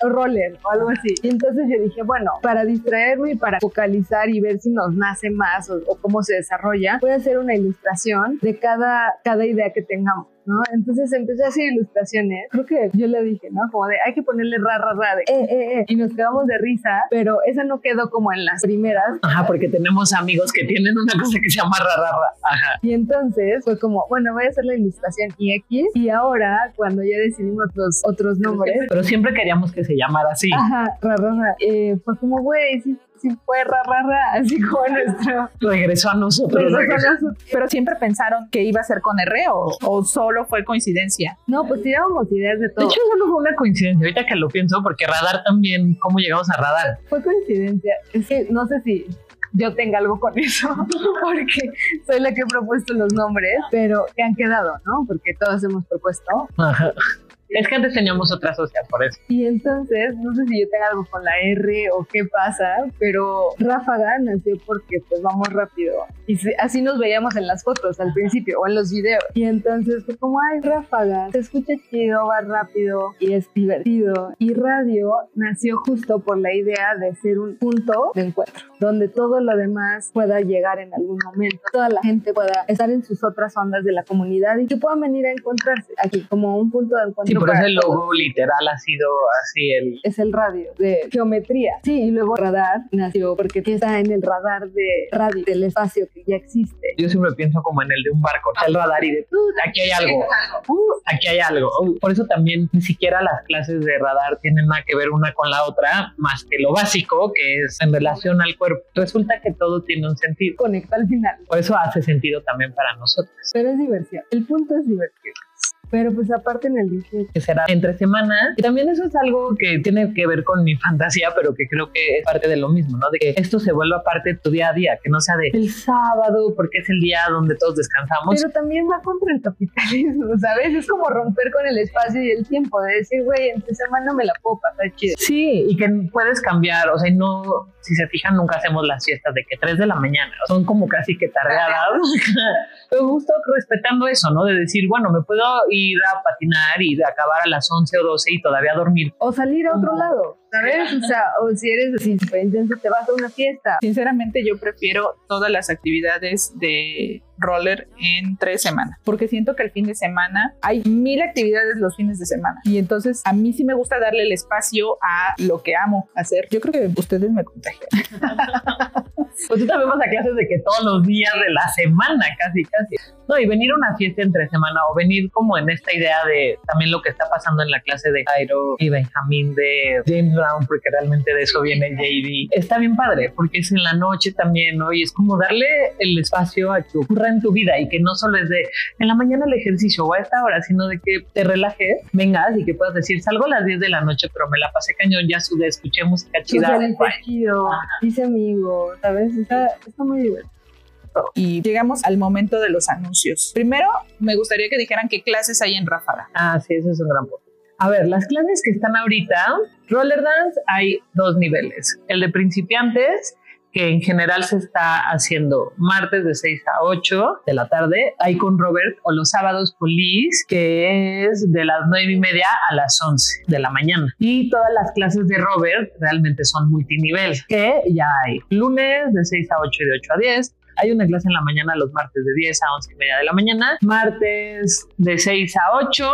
roller o algo así. Y entonces yo dije, bueno, para distraerme y para focalizar y ver si nos nace más o, o cómo se desarrolla, voy a hacer una ilustración de cada, cada idea que tengamos. ¿No? Entonces empecé a hacer ilustraciones. Creo que yo le dije, ¿no? Como de, hay que ponerle ra, ra, ra, de, eh, eh, eh. Y nos quedamos de risa, pero esa no quedó como en las primeras. Ajá, porque tenemos amigos que tienen una cosa que se llama rarara. Ajá. Y entonces fue como, bueno, voy a hacer la ilustración IX. Y ahora, cuando ya decidimos los otros nombres, Pero siempre queríamos que se llamara así. ajá, ra, ra, ra, eh, fue como, güey, sí, sí fue ra, ra, ra, así como nuestro. Regresó a nosotros. regresó a nosotros. Pero siempre pensaron que iba a ser con R o, o solo fue coincidencia. No, pues tirábamos ideas de De todo. hecho, eso no fue una coincidencia. Ahorita que lo pienso, porque radar también, ¿cómo llegamos a radar? Fue coincidencia. Es que no sé si yo tenga algo con eso, porque soy la que he propuesto los nombres, pero que han quedado, ¿no? Porque todos hemos propuesto. Ajá. Es que antes teníamos otra socia, por eso. Y entonces, no sé si yo tenga algo con la R o qué pasa, pero Ráfaga nació porque pues vamos rápido. Y así nos veíamos en las fotos al principio o en los videos. Y entonces fue como, ay, Ráfaga, se escucha chido, va rápido y es divertido. Y radio nació justo por la idea de ser un punto de encuentro, donde todo lo demás pueda llegar en algún momento. Toda la gente pueda estar en sus otras ondas de la comunidad y que puedan venir a encontrarse aquí como un punto de encuentro. Sí, por eso el logo literal ha sido así el... es el radio de geometría. Sí, y luego radar nació porque está en el radar de radio del espacio que ya existe. Yo siempre pienso como en el de un barco, el radar y de "Uh, aquí hay algo, uh, aquí hay algo. Uh, Por eso también ni siquiera las clases de radar tienen nada que ver una con la otra, más que lo básico que es en relación al cuerpo. Resulta que todo tiene un sentido. Conecta al final. Por eso hace sentido también para nosotros. Pero es diversión. El punto es divertido. Pero pues aparte en el 18. que será entre semana. Y también eso es algo que tiene que ver con mi fantasía, pero que creo que es parte de lo mismo, ¿no? De que esto se vuelva parte de tu día a día, que no sea de el sábado, porque es el día donde todos descansamos. Pero también va contra el capitalismo, ¿sabes? Es como romper con el espacio y el tiempo, de decir, güey, en tu semana me la puedo pasar chido. Sí, y que puedes cambiar, o sea, no, si se fijan, nunca hacemos las fiestas de que 3 de la mañana, son como casi que tardeadas, pero justo respetando eso, ¿no? De decir, bueno, me puedo ir ir a patinar y acabar a las 11 o 12 y todavía dormir. O salir a otro lado, ¿sabes? O sea, o si eres así súper intenso, te vas a una fiesta. Sinceramente, yo prefiero todas las actividades de roller en tres semanas, porque siento que el fin de semana hay mil actividades los fines de semana y entonces a mí sí me gusta darle el espacio a lo que amo hacer. Yo creo que ustedes me contagian. Pues tú también vas a clases de que todos los días de la semana, casi, casi. No, y venir a una fiesta entre semana o venir como en esta idea de también lo que está pasando en la clase de Jairo y Benjamín de James Brown, porque realmente de eso viene JD. Está bien padre, porque es en la noche también, ¿no? Y es como darle el espacio a que ocurra en tu vida y que no solo es de en la mañana el ejercicio o a esta hora, sino de que te relajes, vengas y que puedas decir, salgo a las 10 de la noche, pero me la pasé cañón, ya sudé, escuché música chida. Socialicé chido, hice está muy divertido. Y llegamos al momento de los anuncios. Primero, me gustaría que dijeran qué clases hay en Ráfaga. Ah, sí, eso es un gran punto. A ver, las clases que están ahorita, roller dance hay dos niveles. El de principiantes, que en general se está haciendo martes de 6 a 8 de la tarde, ahí con Robert, o los sábados con Liz, que es de las 9 y media a las 11 de la mañana. Y todas las clases de Robert realmente son multinivel, que ya hay lunes de 6 a 8 y de 8 a 10, hay una clase en la mañana los martes de 10 a 11 y media de la mañana, martes de 6 a 8,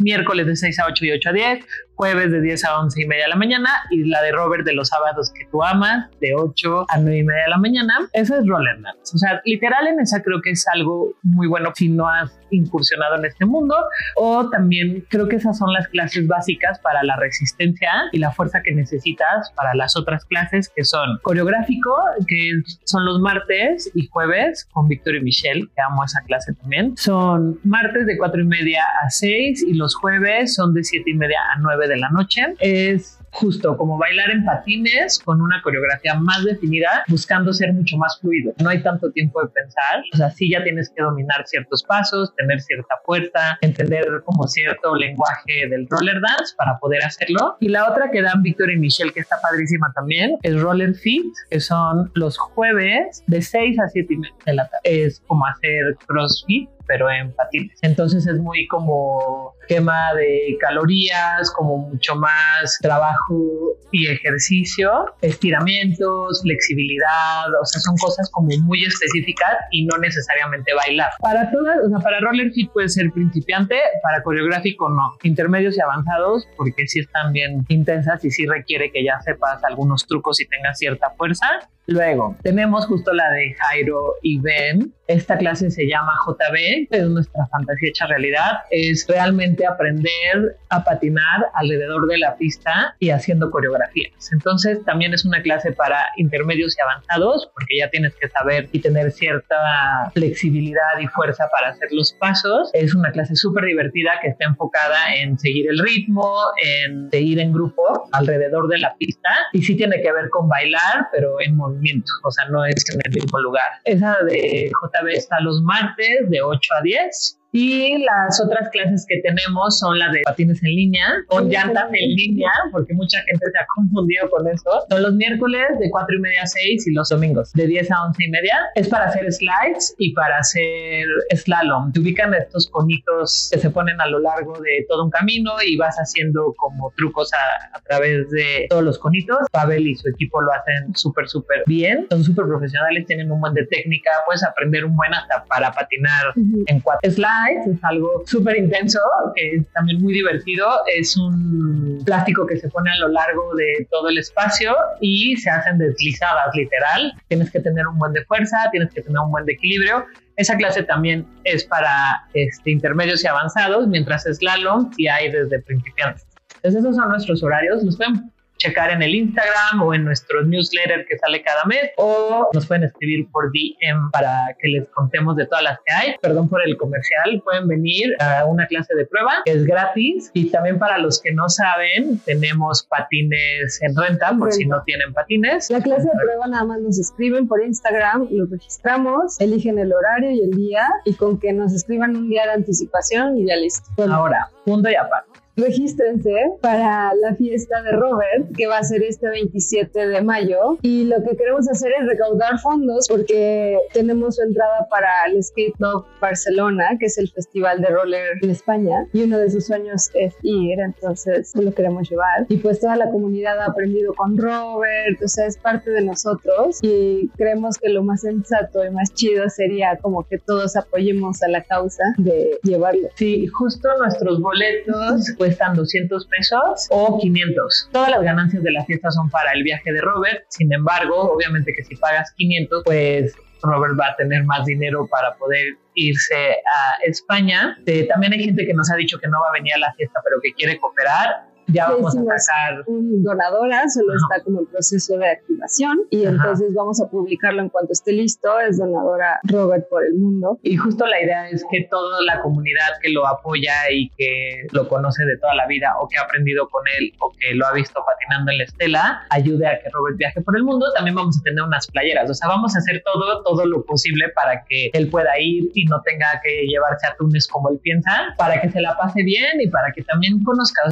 miércoles de 6 a 8 y 8 a 10, jueves de 10 a 11 y media de la mañana y la de Robert de los sábados que tú amas de 8 a 9 y media de la mañana. Eso es roller dance. O sea, literal en esa creo que es algo muy bueno si no has incursionado en este mundo o también creo que esas son las clases básicas para la resistencia y la fuerza que necesitas para las otras clases que son coreográfico, que son los martes y jueves con Víctor y Michelle, que amo esa clase también. Son martes de 4 y media a 6 y los jueves son de 7 y media a 9 de la noche. Es justo como bailar en patines con una coreografía más definida, buscando ser mucho más fluido. No hay tanto tiempo de pensar, o sea, sí ya tienes que dominar ciertos pasos, tener cierta fuerza, entender como cierto lenguaje del roller dance para poder hacerlo. Y la otra que dan Víctor y Michelle, que está padrísima también, es Roller Fit, que son los jueves de 6 a 7 y media de la tarde. Es como hacer CrossFit, pero en patines. Entonces es muy como quema de calorías, como mucho más trabajo y ejercicio, estiramientos, flexibilidad, o sea, son cosas como muy específicas y no necesariamente bailar. Para todas, o sea, para roller fit puede ser principiante, para coreográfico no. Intermedios y avanzados, porque sí están bien intensas y sí requiere que ya sepas algunos trucos y tengas cierta fuerza. Luego, tenemos justo la de Jairo y Ben. Esta clase se llama JB, es nuestra fantasía hecha realidad. Es realmente aprender a patinar alrededor de la pista y haciendo coreografías. Entonces, también es una clase para intermedios y avanzados, porque ya tienes que saber y tener cierta flexibilidad y fuerza para hacer los pasos. Es una clase súper divertida que está enfocada en seguir el ritmo, en seguir en grupo alrededor de la pista y sí tiene que ver con bailar, pero en movimiento o sea, no es en el mismo lugar. Esa de JB está los martes de 8 a 10 y las otras clases que tenemos son las de patines en línea, con llantas en línea, porque mucha gente se ha confundido con eso. Son los miércoles de 4 y media a 6 y los domingos de 10 a 11 y media. Es para hacer slides y para hacer slalom. Te ubican estos conitos que se ponen a lo largo de todo un camino y vas haciendo como trucos a, a través de todos los conitos. Pavel y su equipo lo hacen súper, súper bien. Son súper profesionales, tienen un buen de técnica. Puedes aprender un buen hasta para patinar en cuatro slides es algo súper intenso, que es también muy divertido. Es un plástico que se pone a lo largo de todo el espacio y se hacen deslizadas, literal. Tienes que tener un buen de fuerza, tienes que tener un buen de equilibrio. Esa clase también es para este, intermedios y avanzados, mientras es slalom y hay desde principiantes. Entonces esos son nuestros horarios. Los pueden checar en el Instagram o en nuestro newsletter que sale cada mes o nos pueden escribir por DM para que les contemos de todas las que hay. Perdón por el comercial, pueden venir a una clase de prueba que es gratis y también para los que no saben tenemos patines en renta por si no tienen patines. La clase de prueba nada más nos escriben por Instagram, lo registramos, eligen el horario y el día y con que nos escriban un día de anticipación y ya listo. Ahora, punto y aparte regístrense para la fiesta de Robert, que va a ser este 27 de mayo. Y lo que queremos hacer es recaudar fondos porque tenemos su entrada para el Skate Club Barcelona, que es el festival de roller en España. Y uno de sus sueños es ir, entonces lo queremos llevar. Y pues toda la comunidad ha aprendido con Robert, o sea, es parte de nosotros. Y creemos que lo más sensato y más chido sería como que todos apoyemos a la causa de llevarlo. Sí, justo nuestros boletos cuestan 200 pesos o 500. Todas las ganancias de la fiesta son para el viaje de Robert. Sin embargo, obviamente que si pagas 500, pues Robert va a tener más dinero para poder irse a España. Eh, también hay gente que nos ha dicho que no va a venir a la fiesta, pero que quiere cooperar ya vamos a sacar. donadora, solo está como el proceso de activación y entonces vamos a publicarlo en cuanto esté listo, es donadora Robert por el mundo. Y justo la idea es que toda la comunidad que lo apoya y que lo conoce de toda la vida o que ha aprendido con él o que lo ha visto patinando en la estela, ayude a que Robert viaje por el mundo. También vamos a tener unas playeras, o sea, vamos a hacer todo, todo lo posible para que él pueda ir y no tenga que llevarse a Túnez como él piensa, para que se la pase bien y para que también conozca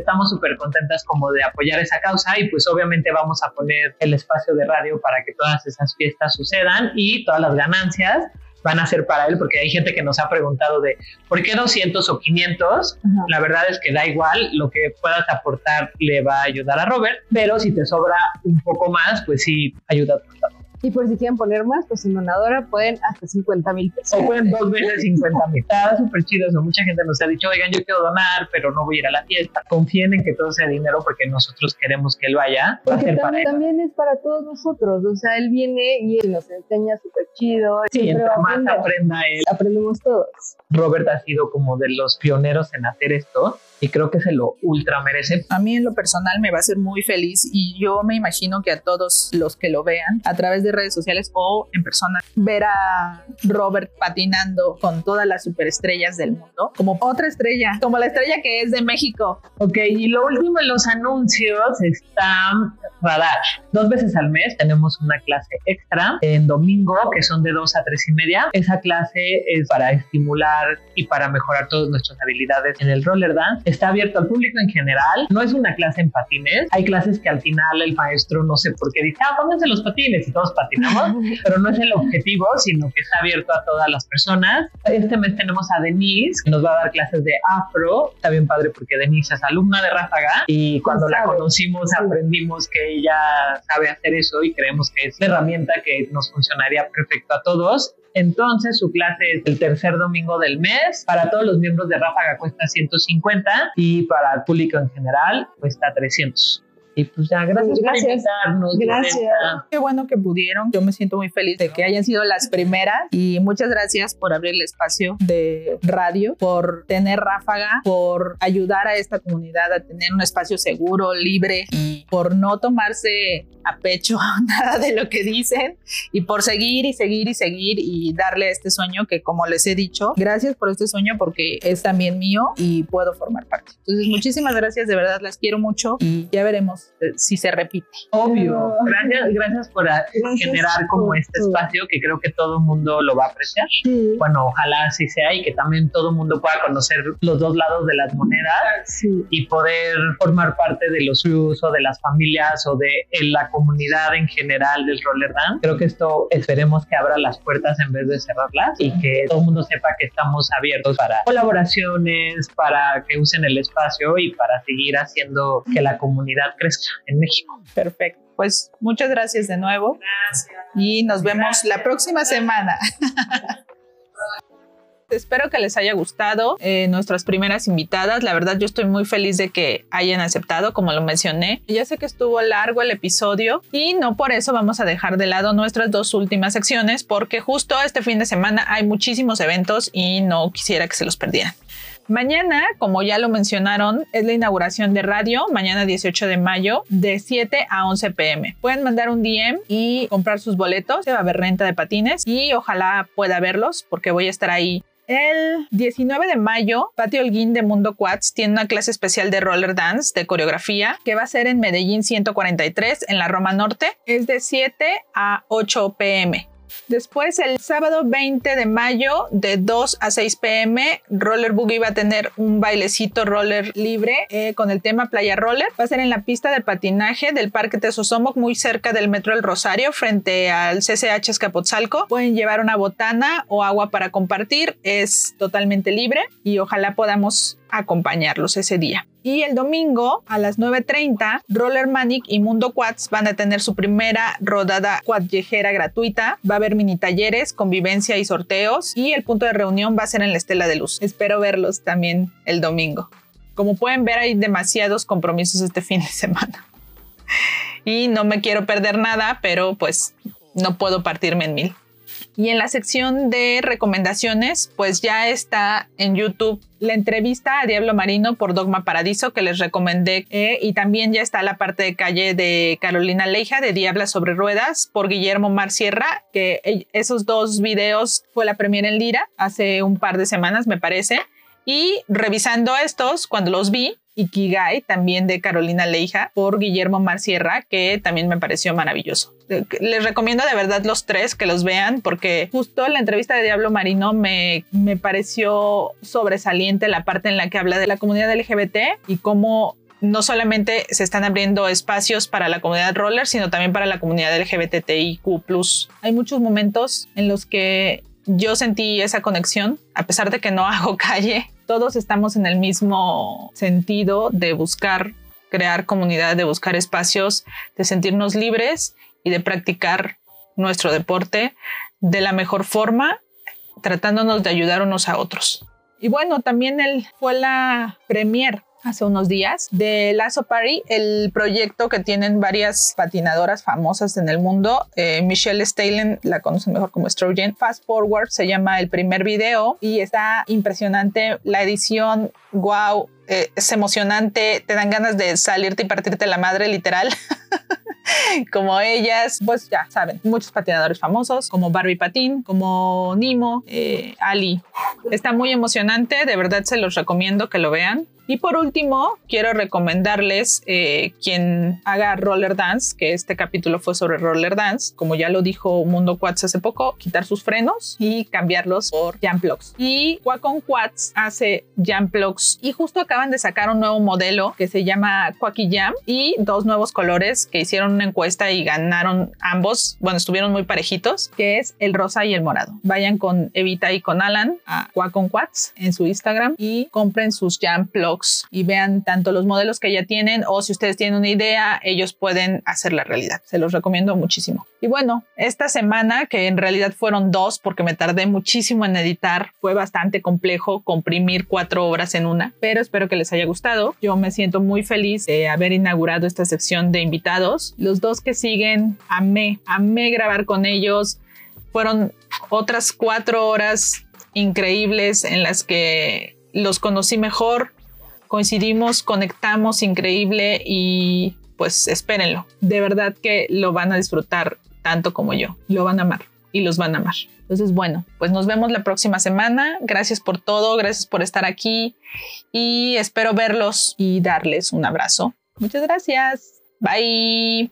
estamos súper contentas como de apoyar esa causa y pues obviamente vamos a poner el espacio de radio para que todas esas fiestas sucedan y todas las ganancias van a ser para él, porque hay gente que nos ha preguntado de por qué 200 o 500. La verdad es que da igual, lo que puedas aportar le va a ayudar a Robert, pero si te sobra un poco más, pues sí, ayuda a y por si quieren poner más, pues en donadora pueden hasta 50 mil pesos. O pueden dos veces 50 mil. Está súper chido eso. Mucha gente nos ha dicho, oigan, yo quiero donar, pero no voy a ir a la fiesta. Confíen en que todo sea dinero porque nosotros queremos que él vaya. Porque también, también, es para todos nosotros. O sea, él viene y él nos enseña súper chido. Sí, entre más aprenda él. Aprendemos todos. Robert ha sido como de los pioneros en hacer esto y creo que se lo ultra merece. A mí en lo personal me va a hacer muy feliz y yo me imagino que a todos los que lo vean a través de redes sociales o en persona ver a Robert patinando con todas las superestrellas del mundo como otra estrella, como la estrella que es de México. Ok, y lo último en los anuncios está Radar. Dos veces al mes tenemos una clase extra en domingo que son de dos a tres y media. Esa clase es para estimular y para mejorar todas nuestras habilidades en el roller dance está abierto al público en general. No es una clase en patines. Hay clases que al final el maestro no sé por qué dice, ah, pónganse los patines y todos patinamos, pero no es el objetivo, sino que está abierto a todas las personas. Este mes tenemos a Denise, que nos va a dar clases de afro. Está bien padre porque Denise es alumna de Ráfaga y cuando la conocimos aprendimos que ella sabe hacer eso y creemos que es la herramienta que nos funcionaría perfecto a todos. Entonces su clase es el tercer domingo del mes. Para todos los miembros de Ráfaga cuesta 150 y para el público en general cuesta 300. Y pues ya, gracias, por invitarnos. Gracias. Qué bueno que pudieron. Yo me siento muy feliz de que hayan sido las primeras y muchas gracias por abrir el espacio de radio, por tener ráfaga, por ayudar a esta comunidad a tener un espacio seguro, libre y por no tomarse a pecho nada de lo que dicen y por seguir y seguir y seguir y darle este sueño que como les he dicho, gracias por este sueño porque es también mío y puedo formar parte. Entonces muchísimas gracias, de verdad las quiero mucho y ya veremos eh, si se repite. Obvio. Gracias, gracias por generar como este espacio que creo que todo el mundo lo va a apreciar. Bueno, ojalá así sea y que también todo el mundo pueda conocer los dos lados de las monedas y poder formar parte de los crews o de las familias o de la comunidad en general del roller dance. Creo que esto esperemos que abra las puertas en vez de cerrarlas y que todo el mundo sepa que estamos abiertos para colaboraciones, para que usen el espacio y para seguir haciendo que la comunidad crezca en México. Perfecto. Pues muchas gracias de nuevo. Gracias. Y nos vemos la próxima semana. Espero que les haya gustado eh, nuestras primeras invitadas. La verdad yo estoy muy feliz de que hayan aceptado, como lo mencioné. Ya sé que estuvo largo el episodio y no por eso vamos a dejar de lado nuestras dos últimas secciones porque justo este fin de semana hay muchísimos eventos y no quisiera que se los perdieran. Mañana, como ya lo mencionaron, es la inauguración de radio, mañana 18 de mayo, de 7 a 11 pm. Pueden mandar un DM y comprar sus boletos, va a haber renta de patines y ojalá pueda verlos porque voy a estar ahí el 19 de mayo, Patio Holguín de Mundo Quads tiene una clase especial de roller dance, de coreografía, que va a ser en Medellín 143, en la Roma Norte. Es de 7 a 8 pm. Después, el sábado 20 de mayo, de 2 a 6 pm, Roller Boogie va a tener un bailecito roller libre eh, con el tema Playa Roller. Va a ser en la pista de patinaje del Parque Tesosomoc, muy cerca del Metro El Rosario, frente al CCH Escapotzalco. Pueden llevar una botana o agua para compartir. Es totalmente libre y ojalá podamos acompañarlos ese día. Y el domingo a las 9.30, Roller Manic y Mundo Quads van a tener su primera rodada cuadllejera gratuita. Va a haber mini talleres, convivencia y sorteos. Y el punto de reunión va a ser en la Estela de Luz. Espero verlos también el domingo. Como pueden ver, hay demasiados compromisos este fin de semana. Y no me quiero perder nada, pero pues no puedo partirme en mil. Y en la sección de recomendaciones, pues ya está en YouTube la entrevista a Diablo Marino por Dogma Paradiso que les recomendé eh, y también ya está la parte de calle de Carolina Leija de Diabla sobre Ruedas por Guillermo Mar Sierra, que esos dos videos fue la premiere en Lira hace un par de semanas me parece. Y revisando estos, cuando los vi, Ikigai, también de Carolina Leija, por Guillermo Marcierra, que también me pareció maravilloso. Les recomiendo de verdad los tres que los vean, porque justo la entrevista de Diablo Marino me, me pareció sobresaliente la parte en la que habla de la comunidad LGBT y cómo no solamente se están abriendo espacios para la comunidad roller, sino también para la comunidad LGBTIQ. Hay muchos momentos en los que yo sentí esa conexión, a pesar de que no hago calle, todos estamos en el mismo sentido de buscar crear comunidad, de buscar espacios, de sentirnos libres y de practicar nuestro deporte de la mejor forma, tratándonos de ayudar unos a otros. Y bueno, también él fue la premier hace unos días de Lazo Party, el proyecto que tienen varias patinadoras famosas en el mundo. Eh, Michelle Stalen la conocen mejor como Strogen. Fast Forward se llama el primer video y está impresionante la edición. Wow, eh, es emocionante, te dan ganas de salirte y partirte la madre literal. como ellas, pues ya saben, muchos patinadores famosos, como Barbie Patín, como Nimo, eh, Ali. Está muy emocionante, de verdad se los recomiendo que lo vean. Y por último, quiero recomendarles eh, quien haga roller dance, que este capítulo fue sobre roller dance, como ya lo dijo Mundo Quads hace poco, quitar sus frenos y cambiarlos por jump blocks. Y Quacon Quads hace blocks y justo acaban de sacar un nuevo modelo que se llama Quacky Jam y dos nuevos colores que hicieron una encuesta y ganaron ambos, bueno, estuvieron muy parejitos, que es el rosa y el morado. Vayan con Evita y con Alan a Quacon Quads en su Instagram y compren sus jump y vean tanto los modelos que ya tienen o si ustedes tienen una idea, ellos pueden hacer la realidad. Se los recomiendo muchísimo. Y bueno, esta semana, que en realidad fueron dos porque me tardé muchísimo en editar, fue bastante complejo comprimir cuatro obras en una, pero espero que les haya gustado. Yo me siento muy feliz de haber inaugurado esta sección de invitados. Los dos que siguen, amé, amé grabar con ellos. Fueron otras cuatro horas increíbles en las que los conocí mejor, coincidimos, conectamos increíble y pues espérenlo. De verdad que lo van a disfrutar tanto como yo. Lo van a amar y los van a amar. Entonces, bueno, pues nos vemos la próxima semana. Gracias por todo, gracias por estar aquí y espero verlos y darles un abrazo. Muchas gracias. Bye.